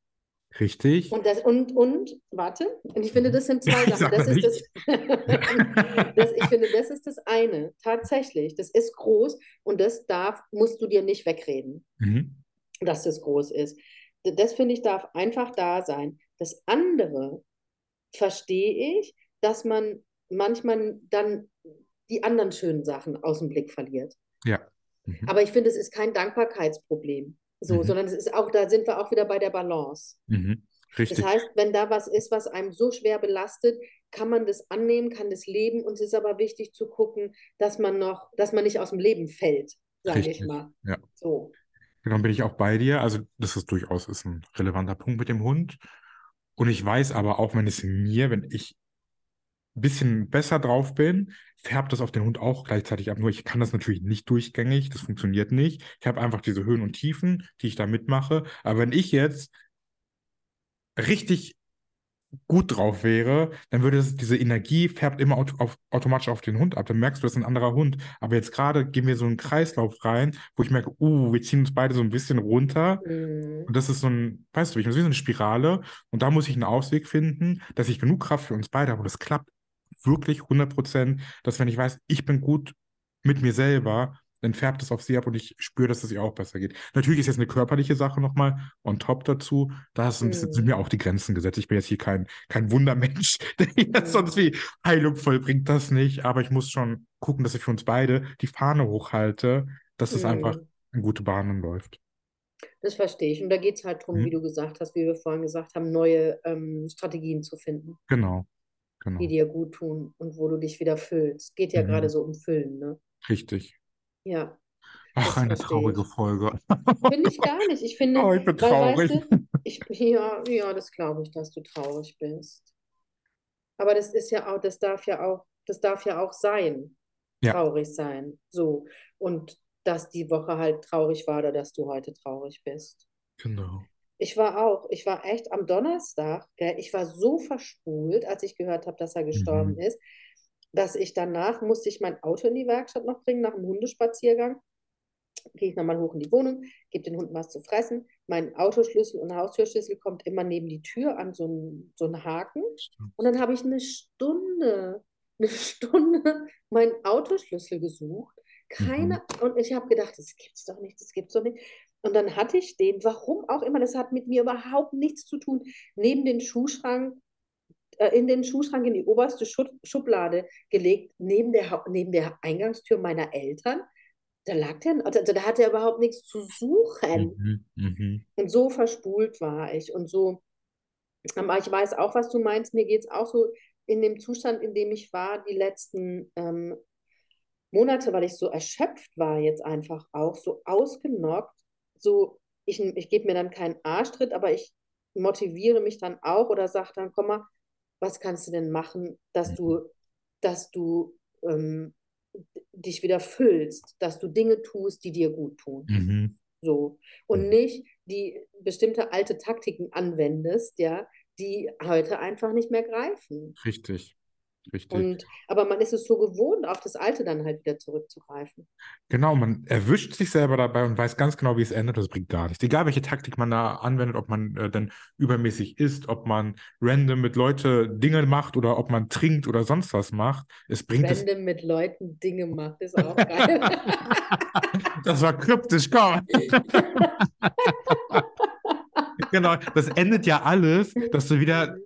Richtig. Und, das, und, und, warte, und ich finde, das sind zwei Sachen. Das ist das, das, ich finde, das ist das eine. Tatsächlich, das ist groß und das darf, musst du dir nicht wegreden, Mhm. dass das groß ist. Das finde ich darf einfach da sein. Das andere verstehe ich, dass man manchmal dann die anderen schönen Sachen aus dem Blick verliert. Ja. Mhm. Aber ich finde, es ist kein Dankbarkeitsproblem, so, Mhm. sondern es ist auch, da sind wir auch wieder bei der Balance. Mhm. Das Richtig. heißt, wenn da was ist, was einem so schwer belastet, kann man das annehmen, kann das leben und es ist aber wichtig zu gucken, dass man noch, dass man nicht aus dem Leben fällt, sage ich mal. Ja. So. Genau, bin ich auch bei dir. Also, das ist durchaus ist ein relevanter Punkt mit dem Hund. Und ich weiß aber auch, wenn es mir, wenn ich bisschen besser drauf bin, färbt das auf den Hund auch gleichzeitig ab. Nur ich kann das natürlich nicht durchgängig, das funktioniert nicht. Ich habe einfach diese Höhen und Tiefen, die ich da mitmache. Aber wenn ich jetzt richtig gut drauf wäre, dann würde es, diese Energie färbt immer auto, auf, automatisch auf den Hund ab. Dann merkst du, das ist ein anderer Hund. Aber jetzt gerade gehen wir so einen Kreislauf rein, wo ich merke, uh, wir ziehen uns beide so ein bisschen runter. Mhm. Und das ist so ein, weißt du, ich wie so eine Spirale. Und da muss ich einen Ausweg finden, dass ich genug Kraft für uns beide habe. Und das klappt wirklich 100 Prozent, dass wenn ich weiß, ich bin gut mit mir selber, dann färbt es auf sie ab und ich spüre, dass es ihr auch besser geht. Natürlich ist jetzt eine körperliche Sache nochmal on top dazu. Da ist ein bisschen, sind Mhm. mir auch die Grenzen gesetzt. Ich bin jetzt hier kein, kein Wundermensch, der hier Mhm. sonst wie Heilung vollbringt, das nicht. Aber ich muss schon gucken, dass ich für uns beide die Fahne hochhalte, dass es einfach Mhm. in gute Bahnen läuft. Das verstehe ich. Und da geht es halt darum, Mhm. wie du gesagt hast, wie wir vorhin gesagt haben, neue ähm, Strategien zu finden, Genau, die genau. dir gut tun und wo du dich wieder füllst. Geht ja gerade Mhm. so um Füllen, ne? Richtig. Ja, Ach, eine traurige ich. Folge. Finde ich gar nicht. Ich finde, Oh, ich bin weil traurig. weißt du, ich, ja, ja, das glaube ich, dass du traurig bist. Aber das ist ja auch, das darf ja auch, das darf ja auch sein, Ja, traurig sein. So. Und dass die Woche halt traurig war oder dass du heute traurig bist. genau. Ich war auch, ich war echt am Donnerstag, gell, ich war so verspult, als ich gehört habe, dass er gestorben Mhm. ist, dass ich danach musste ich mein Auto in die Werkstatt noch bringen, nach dem Hundespaziergang. Gehe ich nochmal hoch in die Wohnung, gebe den Hunden was zu fressen. Mein Autoschlüssel und Haustürschlüssel kommt immer neben die Tür an so einen, so einen Haken. Und dann habe ich eine Stunde, eine Stunde meinen Autoschlüssel gesucht. Keine, Mhm. und ich habe gedacht, das gibt's doch nicht, das gibt's doch nicht. Und dann hatte ich den, warum auch immer, das hat mit mir überhaupt nichts zu tun, neben den Schuhschrank, äh, in den Schuhschrank in die oberste Schub Schublade gelegt, neben der, neben der Eingangstür meiner Eltern. Da lag der, also da hat er überhaupt nichts zu suchen. Mhm. Mhm. Und so verspult war ich und so. Aber ich weiß auch, was du meinst. Mir geht es auch so in dem Zustand, in dem ich war, die letzten ähm, Monate, weil ich so erschöpft war, jetzt einfach auch, so ausgenockt. So, ich, ich gebe mir dann keinen Arschtritt, aber ich motiviere mich dann auch oder sage dann, komm mal, was kannst du denn machen, dass du, dass du ähm, dich wieder füllst, dass du Dinge tust, die dir gut tun. Mhm. So. Und nicht die bestimmte alte Taktiken anwendest, ja, die heute einfach nicht mehr greifen. Richtig. Richtig. Und, aber man ist es so gewohnt, auf das Alte dann halt wieder zurückzugreifen. Genau, man erwischt sich selber dabei und weiß ganz genau, wie es endet. Das bringt gar nichts. Egal, welche Taktik man da anwendet, ob man äh, dann übermäßig isst, ob man random mit Leute Dinge macht oder ob man trinkt oder sonst was macht. Es bringt es. Random mit Leuten Dinge macht, ist auch geil. Das war kryptisch, komm. Genau, das endet ja alles, dass du wieder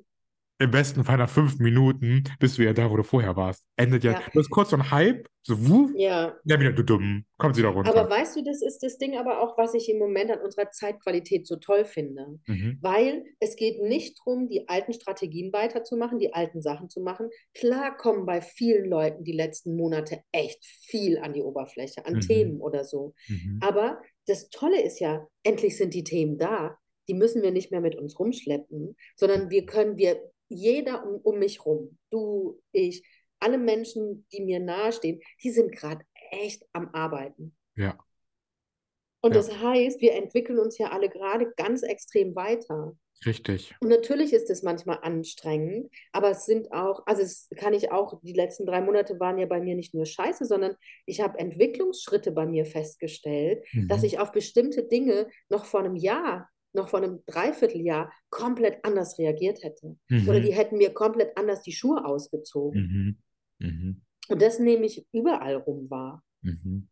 im besten Fall nach fünf Minuten bist du ja da, wo du vorher warst. Endet ja. Ja. Du hast kurz so ein Hype, so wuff, Ja, dann wieder du dumm, kommt wieder runter. aber weißt du, das ist das Ding aber auch, was ich im Moment an unserer Zeitqualität so toll finde. Mhm. Weil es geht nicht darum, die alten Strategien weiterzumachen, die alten Sachen zu machen. Klar kommen bei vielen Leuten die letzten Monate echt viel an die Oberfläche, an Mhm. Themen oder so. Mhm. Aber das Tolle ist ja, endlich sind die Themen da. Die müssen wir nicht mehr mit uns rumschleppen, sondern wir können, wir, jeder um, um mich rum, du, ich, alle Menschen, die mir nahestehen, die sind gerade echt am Arbeiten. Ja. Und Ja. das heißt, wir entwickeln uns ja alle gerade ganz extrem weiter. Richtig. Und natürlich ist es manchmal anstrengend, aber es sind auch, also es kann ich auch, die letzten drei Monate waren ja bei mir nicht nur scheiße, sondern ich habe Entwicklungsschritte bei mir festgestellt, dass Mhm. ich auf bestimmte Dinge noch vor einem Jahr, noch vor einem Dreivierteljahr komplett anders reagiert hätte. Oder Mhm. die hätten mir komplett anders die Schuhe ausgezogen. Mhm. Mhm. Und das nehme ich überall rum wahr. Mhm.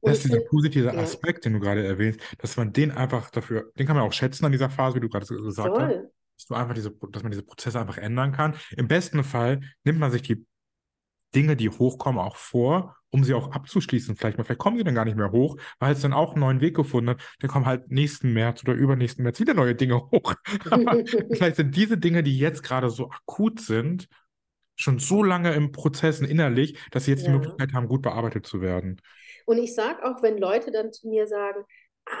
Das ist dieser positive ja, Aspekt, den du gerade erwähnst, dass man den einfach dafür, den kann man auch schätzen an dieser Phase, wie du gerade gesagt hast, voll. dass du einfach diese, dass man diese Prozesse einfach ändern kann. Im besten Fall nimmt man sich die Dinge, die hochkommen, auch vor, um sie auch abzuschließen. Vielleicht mal, vielleicht kommen sie dann gar nicht mehr hoch, weil es dann auch einen neuen Weg gefunden hat. Dann kommen halt nächsten März oder übernächsten März wieder neue Dinge hoch. Aber vielleicht sind diese Dinge, die jetzt gerade so akut sind, schon so lange im Prozess und innerlich, dass sie jetzt die Ja. Möglichkeit haben, gut bearbeitet zu werden. Und ich sage auch, wenn Leute dann zu mir sagen,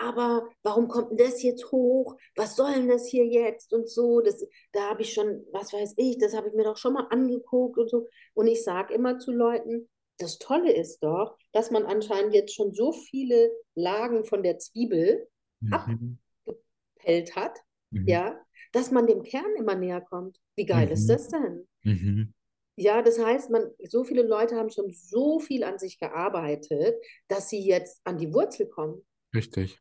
aber warum kommt denn das jetzt hoch? Was soll denn das hier jetzt? Und so, das, da habe ich schon, was weiß ich, das habe ich mir doch schon mal angeguckt und so. Und ich sage immer zu Leuten, das Tolle ist doch, dass man anscheinend jetzt schon so viele Lagen von der Zwiebel Mhm. abgepellt hat, Mhm. ja, dass man dem Kern immer näher kommt. Wie geil ist Mhm. das denn? Mhm. Ja, das heißt, man, so viele Leute haben schon so viel an sich gearbeitet, dass sie jetzt an die Wurzel kommen. Richtig.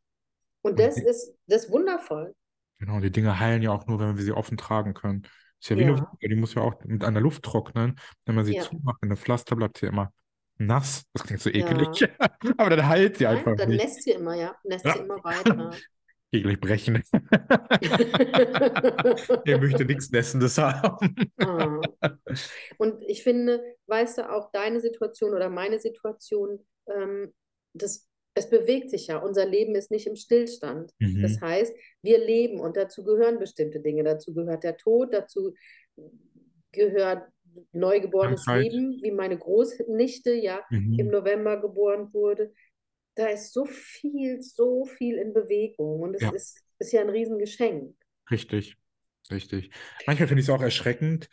Und Und das die, ist, das ist wundervoll. genau, die Dinge heilen ja auch nur, wenn wir sie offen tragen können. Ist ja wie Ja, Wunde, die muss ja auch mit einer Luft trocknen. Wenn man sie ja, zumacht, eine Pflaster bleibt sie immer nass. Das klingt so ekelig. ja. Aber dann heilt sie Nein, einfach dann nicht. nässt sie immer, ja, nässt sie Ja. immer weiter. Eklig brechen. Er möchte nichts Nässendes haben. Ah. Und ich finde, weißt du, auch deine Situation oder meine Situation, ähm, das, es bewegt sich ja. Unser Leben ist nicht im Stillstand. Das Mhm. heißt, wir leben und dazu gehören bestimmte Dinge. Dazu gehört der Tod, dazu gehört neugeborenes Krankheit. Leben, wie meine Großnichte ja im Mhm. November geboren wurde. Da ist so viel, so viel in Bewegung und es Ja, ist, ist ja ein Riesengeschenk. richtig. Richtig. Manchmal finde ich es auch erschreckend,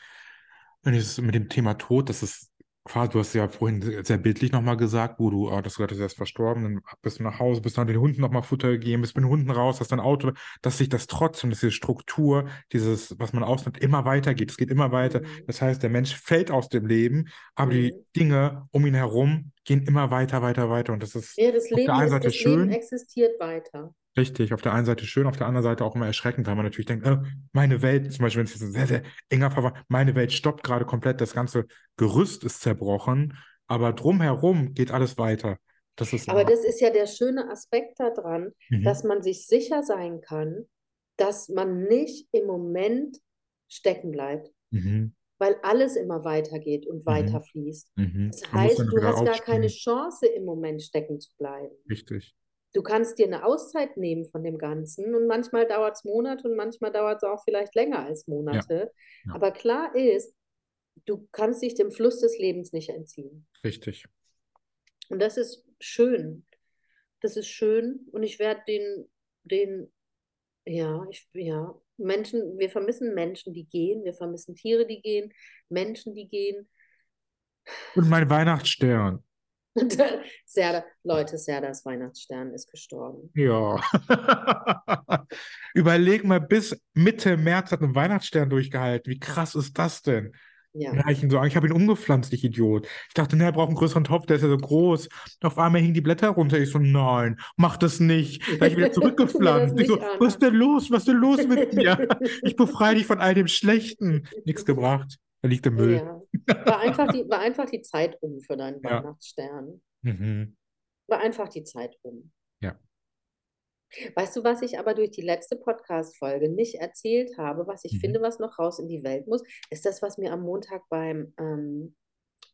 wenn es mit dem Thema Tod, das ist quasi, du hast ja vorhin sehr bildlich nochmal gesagt, wo du, ah, dass du gesagt hast, er ist verstorben, dann bist du nach Hause, bist dann den Hunden nochmal Futter gegeben, bist mit den Hunden raus, hast dein Auto, dass sich das trotzdem, dass diese Struktur, dieses, was man ausnimmt, immer weitergeht. Es geht immer weiter. Mhm. Das heißt, der Mensch fällt aus dem Leben, aber die Mhm. Dinge um ihn herum gehen immer weiter, weiter, weiter. Und das ist Ja, das auf der Leben einen Seite das Leben schön, existiert weiter. Richtig, auf der einen Seite schön, auf der anderen Seite auch immer erschreckend, weil man natürlich denkt, äh, meine Welt, zum Beispiel, wenn es jetzt ein sehr, sehr enger war, meine Welt stoppt gerade komplett, das ganze Gerüst ist zerbrochen, aber drumherum geht alles weiter. Das ist Aber immer. das ist ja der schöne Aspekt daran, dass Mhm. man sich sicher sein kann, dass man nicht im Moment stecken bleibt, Mhm. weil alles immer weitergeht und Mhm. weiterfließt. Mhm. Das Man heißt, du hast gar keine. Chance, im Moment stecken zu bleiben. Richtig. Du kannst dir eine Auszeit nehmen von dem Ganzen und manchmal dauert es Monate und manchmal dauert es auch vielleicht länger als Ja. Monate. Ja. Aber klar ist, du kannst dich dem Fluss des Lebens nicht entziehen. Richtig. Und das ist schön. Das ist schön und ich werde den, den, ja, ich, ja, Menschen, wir vermissen Menschen, die gehen, wir vermissen Tiere, die gehen, Menschen, die gehen. Und mein Weihnachtsstern. Und dann, Serda, Leute, Serdas Weihnachtsstern ist gestorben. Ja. Überleg mal, bis Mitte März hat ein Weihnachtsstern durchgehalten. Wie krass ist das denn? Ja. Habe ich ihn so, ich habe ihn umgepflanzt, ich Idiot. Ich dachte, ne, er braucht einen größeren Topf, der ist ja so groß. Und auf einmal hingen die Blätter runter. Ich so, nein, mach das nicht. Dann habe ich wieder mir zurückgepflanzt. Ich so, an. was ist denn los? Was ist denn los mit dir? Ich befreie dich von all dem Schlechten. Nichts gebracht. Er liegt im Müll. Ja. War einfach die, war einfach die Zeit um für deinen Ja. Weihnachtsstern. Mhm. War einfach die Zeit um. Ja. Weißt du, was ich aber durch die letzte Podcast-Folge nicht erzählt habe, was ich Mhm. finde, was noch raus in die Welt muss, ist das, was mir am Montag beim ähm,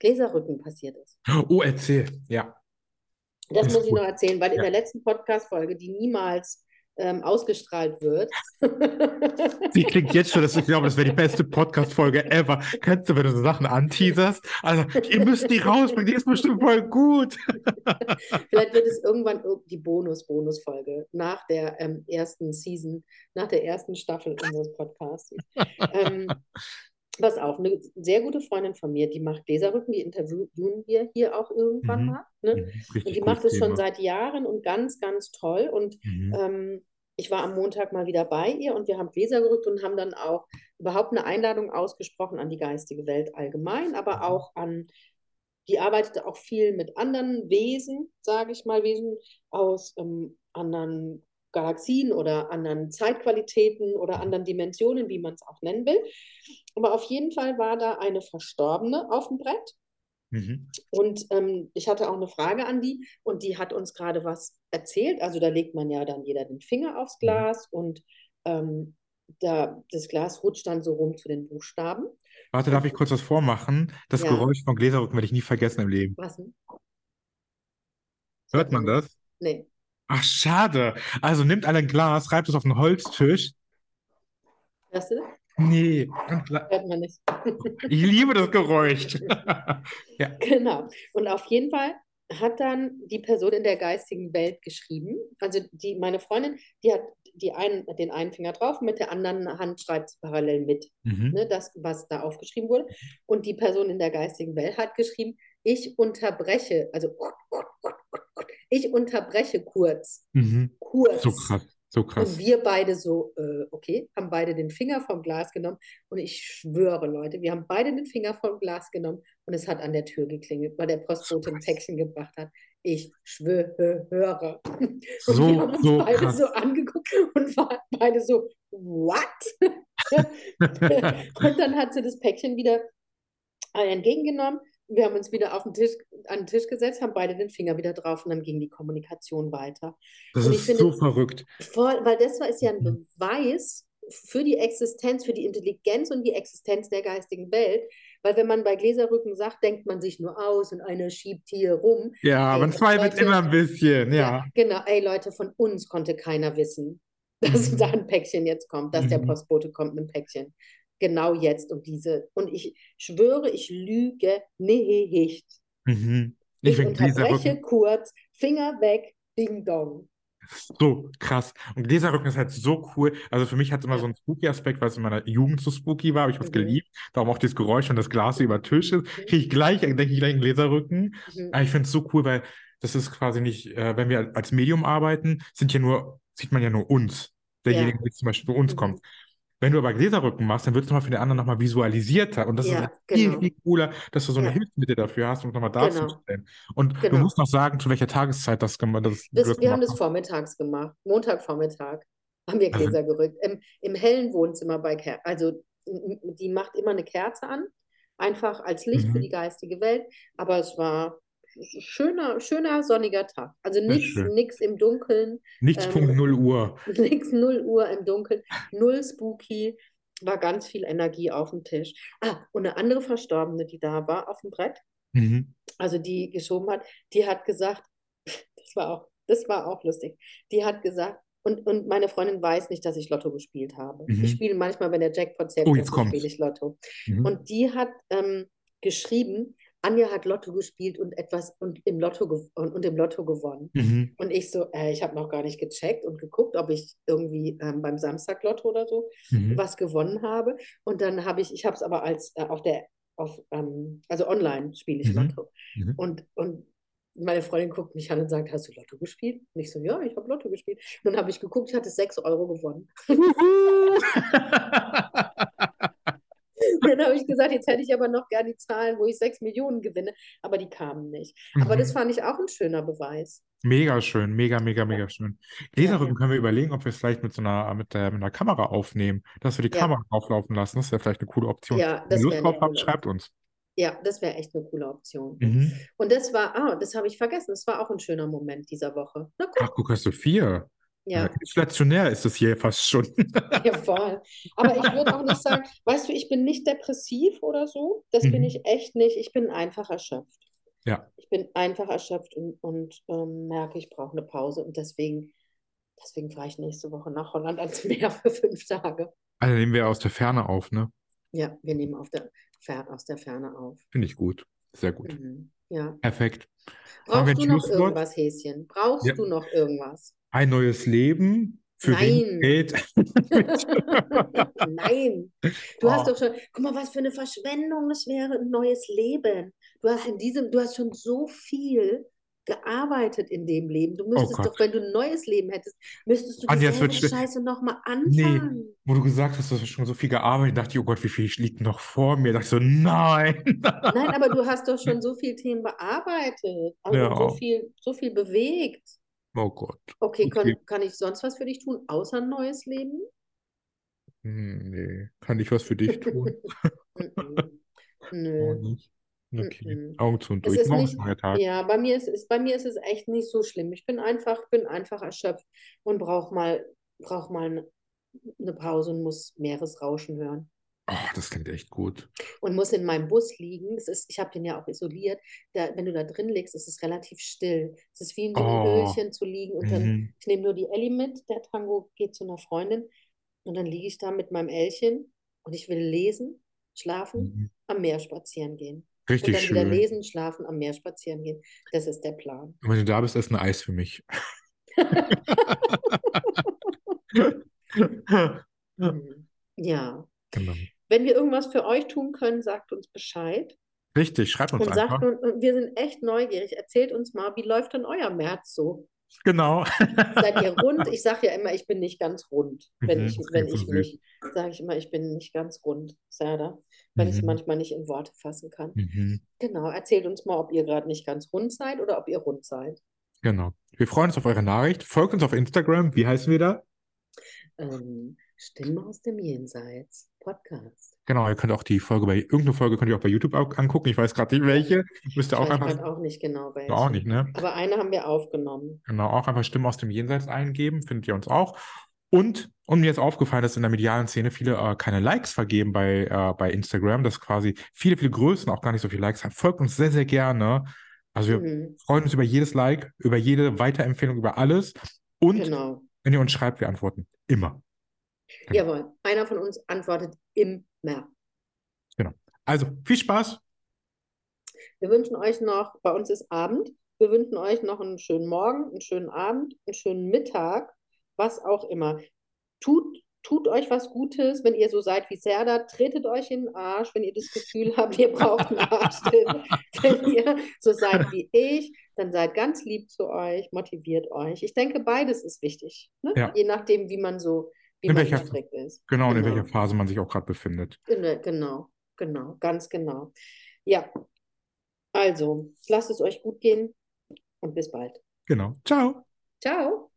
Gläserrücken passiert ist. Oh, erzähl. Ja. Das Ist muss ich gut. noch erzählen, weil in Ja. der letzten Podcast-Folge, die niemals ähm, ausgestrahlt wird, Sie klingt jetzt schon, dass ich glaube, das wäre die beste Podcast-Folge ever. Kennst du, wenn du so Sachen anteaserst? Also, ihr müsst die rausbringen, die ist bestimmt voll gut. Vielleicht wird es irgendwann ir- die Bonus-Bonus-Folge nach der ähm, ersten Season, nach der ersten Staffel unseres Podcasts. ähm, pass auf, eine sehr gute Freundin von mir, die macht Gläserrücken, die interviewen wir hier auch irgendwann Mhm. mal. Ne? Mhm, Und die macht es schon seit Jahren und ganz, ganz toll. Und Mhm. ähm, ich war am Montag mal wieder bei ihr und wir haben Gläser gerückt und haben dann auch überhaupt eine Einladung ausgesprochen an die geistige Welt allgemein, aber auch an, die arbeitet auch viel mit anderen Wesen, sage ich mal, Wesen aus ähm, anderen Galaxien oder anderen Zeitqualitäten oder anderen Dimensionen, wie man es auch nennen will. Aber auf jeden Fall war da eine Verstorbene auf dem Brett. Mhm. Und ähm, ich hatte auch eine Frage an die und die hat uns gerade was erzählt. Also da legt man ja dann jeder den Finger aufs Mhm. Glas und ähm, da, das Glas rutscht dann so rum zu den Buchstaben. Warte, darf ich kurz was vormachen? Das Ja. Geräusch von Gläserrücken werde ich nie vergessen im Leben. Was? Hört man das? Nee. Ach, schade. Also nimmt ein Glas, reibt es auf den Holztisch. Hörst du? Nee. Hört man nicht. Ich liebe das Geräusch. Ja. Genau. Und auf jeden Fall hat dann die Person in der geistigen Welt geschrieben. Also die, meine Freundin, die hat die einen, den einen Finger drauf, mit der anderen Hand schreibt sie parallel mit. Mhm. ne, das, was da aufgeschrieben wurde. Und die Person in der geistigen Welt hat geschrieben, ich unterbreche, also ich unterbreche kurz, Mhm. kurz. So krass, so Und krass. wir beide so, äh, okay, haben beide den Finger vom Glas genommen. Und ich schwöre, Leute, wir haben beide den Finger vom Glas genommen und es hat an der Tür geklingelt, weil der Postbote ein Päckchen gebracht hat. Ich schwöre. Und So, wir haben uns so beide krass. so angeguckt und waren beide so, what? Und dann hat sie das Päckchen wieder äh, entgegengenommen. Wir haben uns wieder auf den Tisch, an den Tisch gesetzt, haben beide den Finger wieder drauf und dann ging die Kommunikation weiter. Das ist finde- so verrückt. Voll, weil das war, ist ja ein Mhm. Beweis für die Existenz, für die Intelligenz und die Existenz der geistigen Welt. Weil wenn man bei Gläserrücken sagt, denkt man sich nur aus und einer schiebt hier rum. Ja, Ey, man zweifelt Leute, immer ein bisschen, ja. Genau, ey Leute, von uns konnte keiner wissen, dass Mhm. da ein Päckchen jetzt kommt, dass der Mhm. Postbote kommt mit einem Päckchen. Genau jetzt und diese. Und ich schwöre, ich lüge nicht. Mhm. Ich Ich unterbreche kurz, Finger weg, Ding Dong. so krass. Und Gläserrücken ist halt so cool. Also für mich hat es immer Ja. so einen Spooky-Aspekt, weil es in meiner Jugend so spooky war. Aber ich habe es Mhm. geliebt. Darum auch dieses Geräusch, wenn das Glas über den Tisch ist, kriege ich gleich, denke ich gleich an Gläserrücken. Mhm. Aber ich finde es so cool, weil das ist quasi nicht, äh, wenn wir als Medium arbeiten, sind ja nur, sieht man ja nur uns. Derjenige, Ja. der zum Beispiel bei uns Mhm. kommt. Wenn du aber Gläserrücken machst, dann wird es nochmal für den anderen nochmal visualisierter. Und das ist Ja, halt viel, genau. viel cooler, dass du so eine Ja. Hilfsmittel dafür hast, um es nochmal Genau. darzustellen. Und du Genau. musst noch sagen, zu welcher Tageszeit das gemacht das, du Das, das wir haben das vormittags gemacht, Montagvormittag haben wir Also- Gläser gerückt. Im, im hellen Wohnzimmer bei Ker also die macht immer eine Kerze an, einfach als Licht für Mhm. die geistige Welt. Aber es war schöner, schöner sonniger Tag. Also nichts im Dunkeln, Nichts Ähm, Punkt 0 Uhr. nichts 0 Uhr im Dunkeln, null spooky, war ganz viel Energie auf dem Tisch. Ah, und eine andere Verstorbene, die da war auf dem Brett, Mhm. also die geschoben hat, die hat gesagt, das war auch, das war auch lustig, die hat gesagt, und, und meine Freundin weiß nicht, dass ich Lotto gespielt habe. Mhm. Ich spiele manchmal, wenn der Jackpot zählt, Oh, spiele ich Lotto. Mhm. Und die hat ähm, geschrieben, Anja hat Lotto gespielt und etwas und im Lotto und, im Lotto gewonnen. Mhm. Und ich so, äh, ich habe noch gar nicht gecheckt und geguckt, ob ich irgendwie ähm, beim Samstag-Lotto oder so Mhm. was gewonnen habe. Und dann habe ich, ich habe es aber als äh, auf der, auf, ähm, also online spiele ich Mhm. Lotto. Mhm. Und, und meine Freundin guckt mich an und sagt, hast du Lotto gespielt? Und ich so, ja, ich habe Lotto gespielt. Und dann habe ich geguckt, ich hatte 6 Euro gewonnen. Dann habe ich gesagt, jetzt hätte ich aber noch gern die Zahlen, wo ich 6 Millionen gewinne. Aber die kamen nicht. Aber das Mhm. fand ich auch ein schöner Beweis. Mega schön, mega, mega, mega schön. Gläserrücken ja. können wir überlegen, ob wir es vielleicht mit so einer, mit der, mit einer Kamera aufnehmen, dass wir die Ja. Kamera auflaufen lassen. Das wäre vielleicht eine coole Option. Ja, das Lust drauf habt, schreibt uns. Ja, das wäre echt eine coole Option. Mhm. Und das war, ah, das habe ich vergessen. Das war auch ein schöner Moment dieser Woche. Na Ach, guck, guck, hast du vier. Ja. Äh, inflationär ist es hier fast schon. Ja, voll. Aber ich würde auch nicht sagen, weißt du, ich bin nicht depressiv oder so. Das bin Mhm. ich echt nicht. Ich bin einfach erschöpft. Ja. Ich bin einfach erschöpft und, und ähm, merke, ich brauche eine Pause. Und deswegen, deswegen fahre ich nächste Woche nach Holland ans Meer für fünf Tage. Also nehmen wir aus der Ferne auf, ne? Ja, wir nehmen auf der, aus der Ferne auf. Finde ich gut. Sehr gut. Mhm. Ja. Perfekt. Brauchst du noch Schlusswort? irgendwas, Häschen? Brauchst Ja. du noch irgendwas? Ein neues Leben für Nein. Nein, du hast Oh. doch schon, guck mal, was für eine Verschwendung das wäre, ein neues Leben. Du hast in diesem, du hast schon so viel gearbeitet in dem Leben. Du müsstest Gott. doch, wenn du ein neues Leben hättest, müsstest du es dieselbe wird Scheiße nochmal Nee, anfangen. wo du gesagt hast, du hast schon so viel gearbeitet, dachte ich, oh Gott, wie viel liegt noch vor mir? dachte ich so, nein. Nein, aber du hast doch schon so viele Themen bearbeitet, also Ja. so viel, so viel bewegt. Oh Gott. Okay, kann, Okay. kann ich sonst was für dich tun, außer ein neues Leben? Hm, nee. Kann ich was für dich tun? Mhm. Nö. Okay. Mhm. Augen zu und durch. ist Morgen ist neuer Tag. ja, bei mir ist es, bei mir ist es echt nicht so schlimm. Ich bin einfach, bin einfach erschöpft und brauche mal, brauch mal eine Pause und muss Meeresrauschen hören. Oh, das klingt echt gut. Und muss in meinem Bus liegen. Es ist, ich habe den ja auch isoliert. Da, wenn du da drin liegst, ist es relativ still. Es ist wie in so einem Oh. Höhlchen zu liegen. Und dann, Mhm. ich nehme nur die Ellie mit, der Tango geht zu einer Freundin. Und dann liege ich da mit meinem Elchen und ich will lesen, schlafen, Mhm. am Meer spazieren gehen. Und Richtig dann wieder schön. lesen, schlafen, am Meer spazieren gehen. Das ist der Plan. Und wenn du da bist, ist ein Eis für mich. Mhm. Ja. Genau. Wenn wir irgendwas für euch tun können, sagt uns Bescheid. Richtig, schreibt uns Und sagt, einfach. und, und wir sind echt neugierig. Erzählt uns mal, wie läuft denn euer März so? Genau. Seid ihr rund? Ich sage ja immer, ich bin nicht ganz rund. Wenn Mhm, ich, wenn so ich mich, sage ich immer, ich bin nicht ganz rund, Serda. Wenn ich es Mhm. manchmal nicht in Worte fassen kann. Mhm. Genau, erzählt uns mal, ob ihr gerade nicht ganz rund seid oder ob ihr rund seid. Genau. Wir freuen uns auf eure Nachricht. Folgt uns auf Instagram. Wie heißen wir da? Ähm, Stimmen aus dem Jenseits, Podcast. Genau, ihr könnt auch die Folge bei, irgendeine Folge könnt ihr auch bei YouTube angucken. Ich weiß gerade nicht welche. Müsst ihr Ich auch weiß einfach, gerade auch nicht genau du auch welche. nicht, ne? Aber eine haben wir aufgenommen. Genau, auch einfach Stimmen aus dem Jenseits eingeben, findet ihr uns auch. Und, und mir ist aufgefallen, dass in der medialen Szene viele äh, keine Likes vergeben bei, äh, bei Instagram, dass quasi viele, viele Größen auch gar nicht so viele Likes haben. Folgt uns sehr, sehr gerne. Also wir Mhm, freuen uns über jedes Like, über jede Weiterempfehlung, über alles. Und genau. wenn ihr uns schreibt, wir antworten immer. Genau. Jawohl, einer von uns antwortet immer. Also viel Spaß. Wir wünschen euch noch, bei uns ist Abend, wir wünschen euch noch einen schönen Morgen, einen schönen Abend, einen schönen Mittag, was auch immer. Tut, tut euch was Gutes, wenn ihr so seid wie Serda, tretet euch in den Arsch, wenn ihr das Gefühl habt, ihr braucht einen Arschtritt. wenn ihr so seid wie ich, dann seid ganz lieb zu euch, motiviert euch. Ich denke, beides ist wichtig, ne? Ja. je nachdem, wie man so, wie In man welcher- gestrickt ist. Genau, und in Genau. welcher Phase man sich auch gerade befindet. In der- Genau, genau, ganz genau. Ja, also lasst es euch gut gehen und bis bald. Genau. Ciao. Ciao.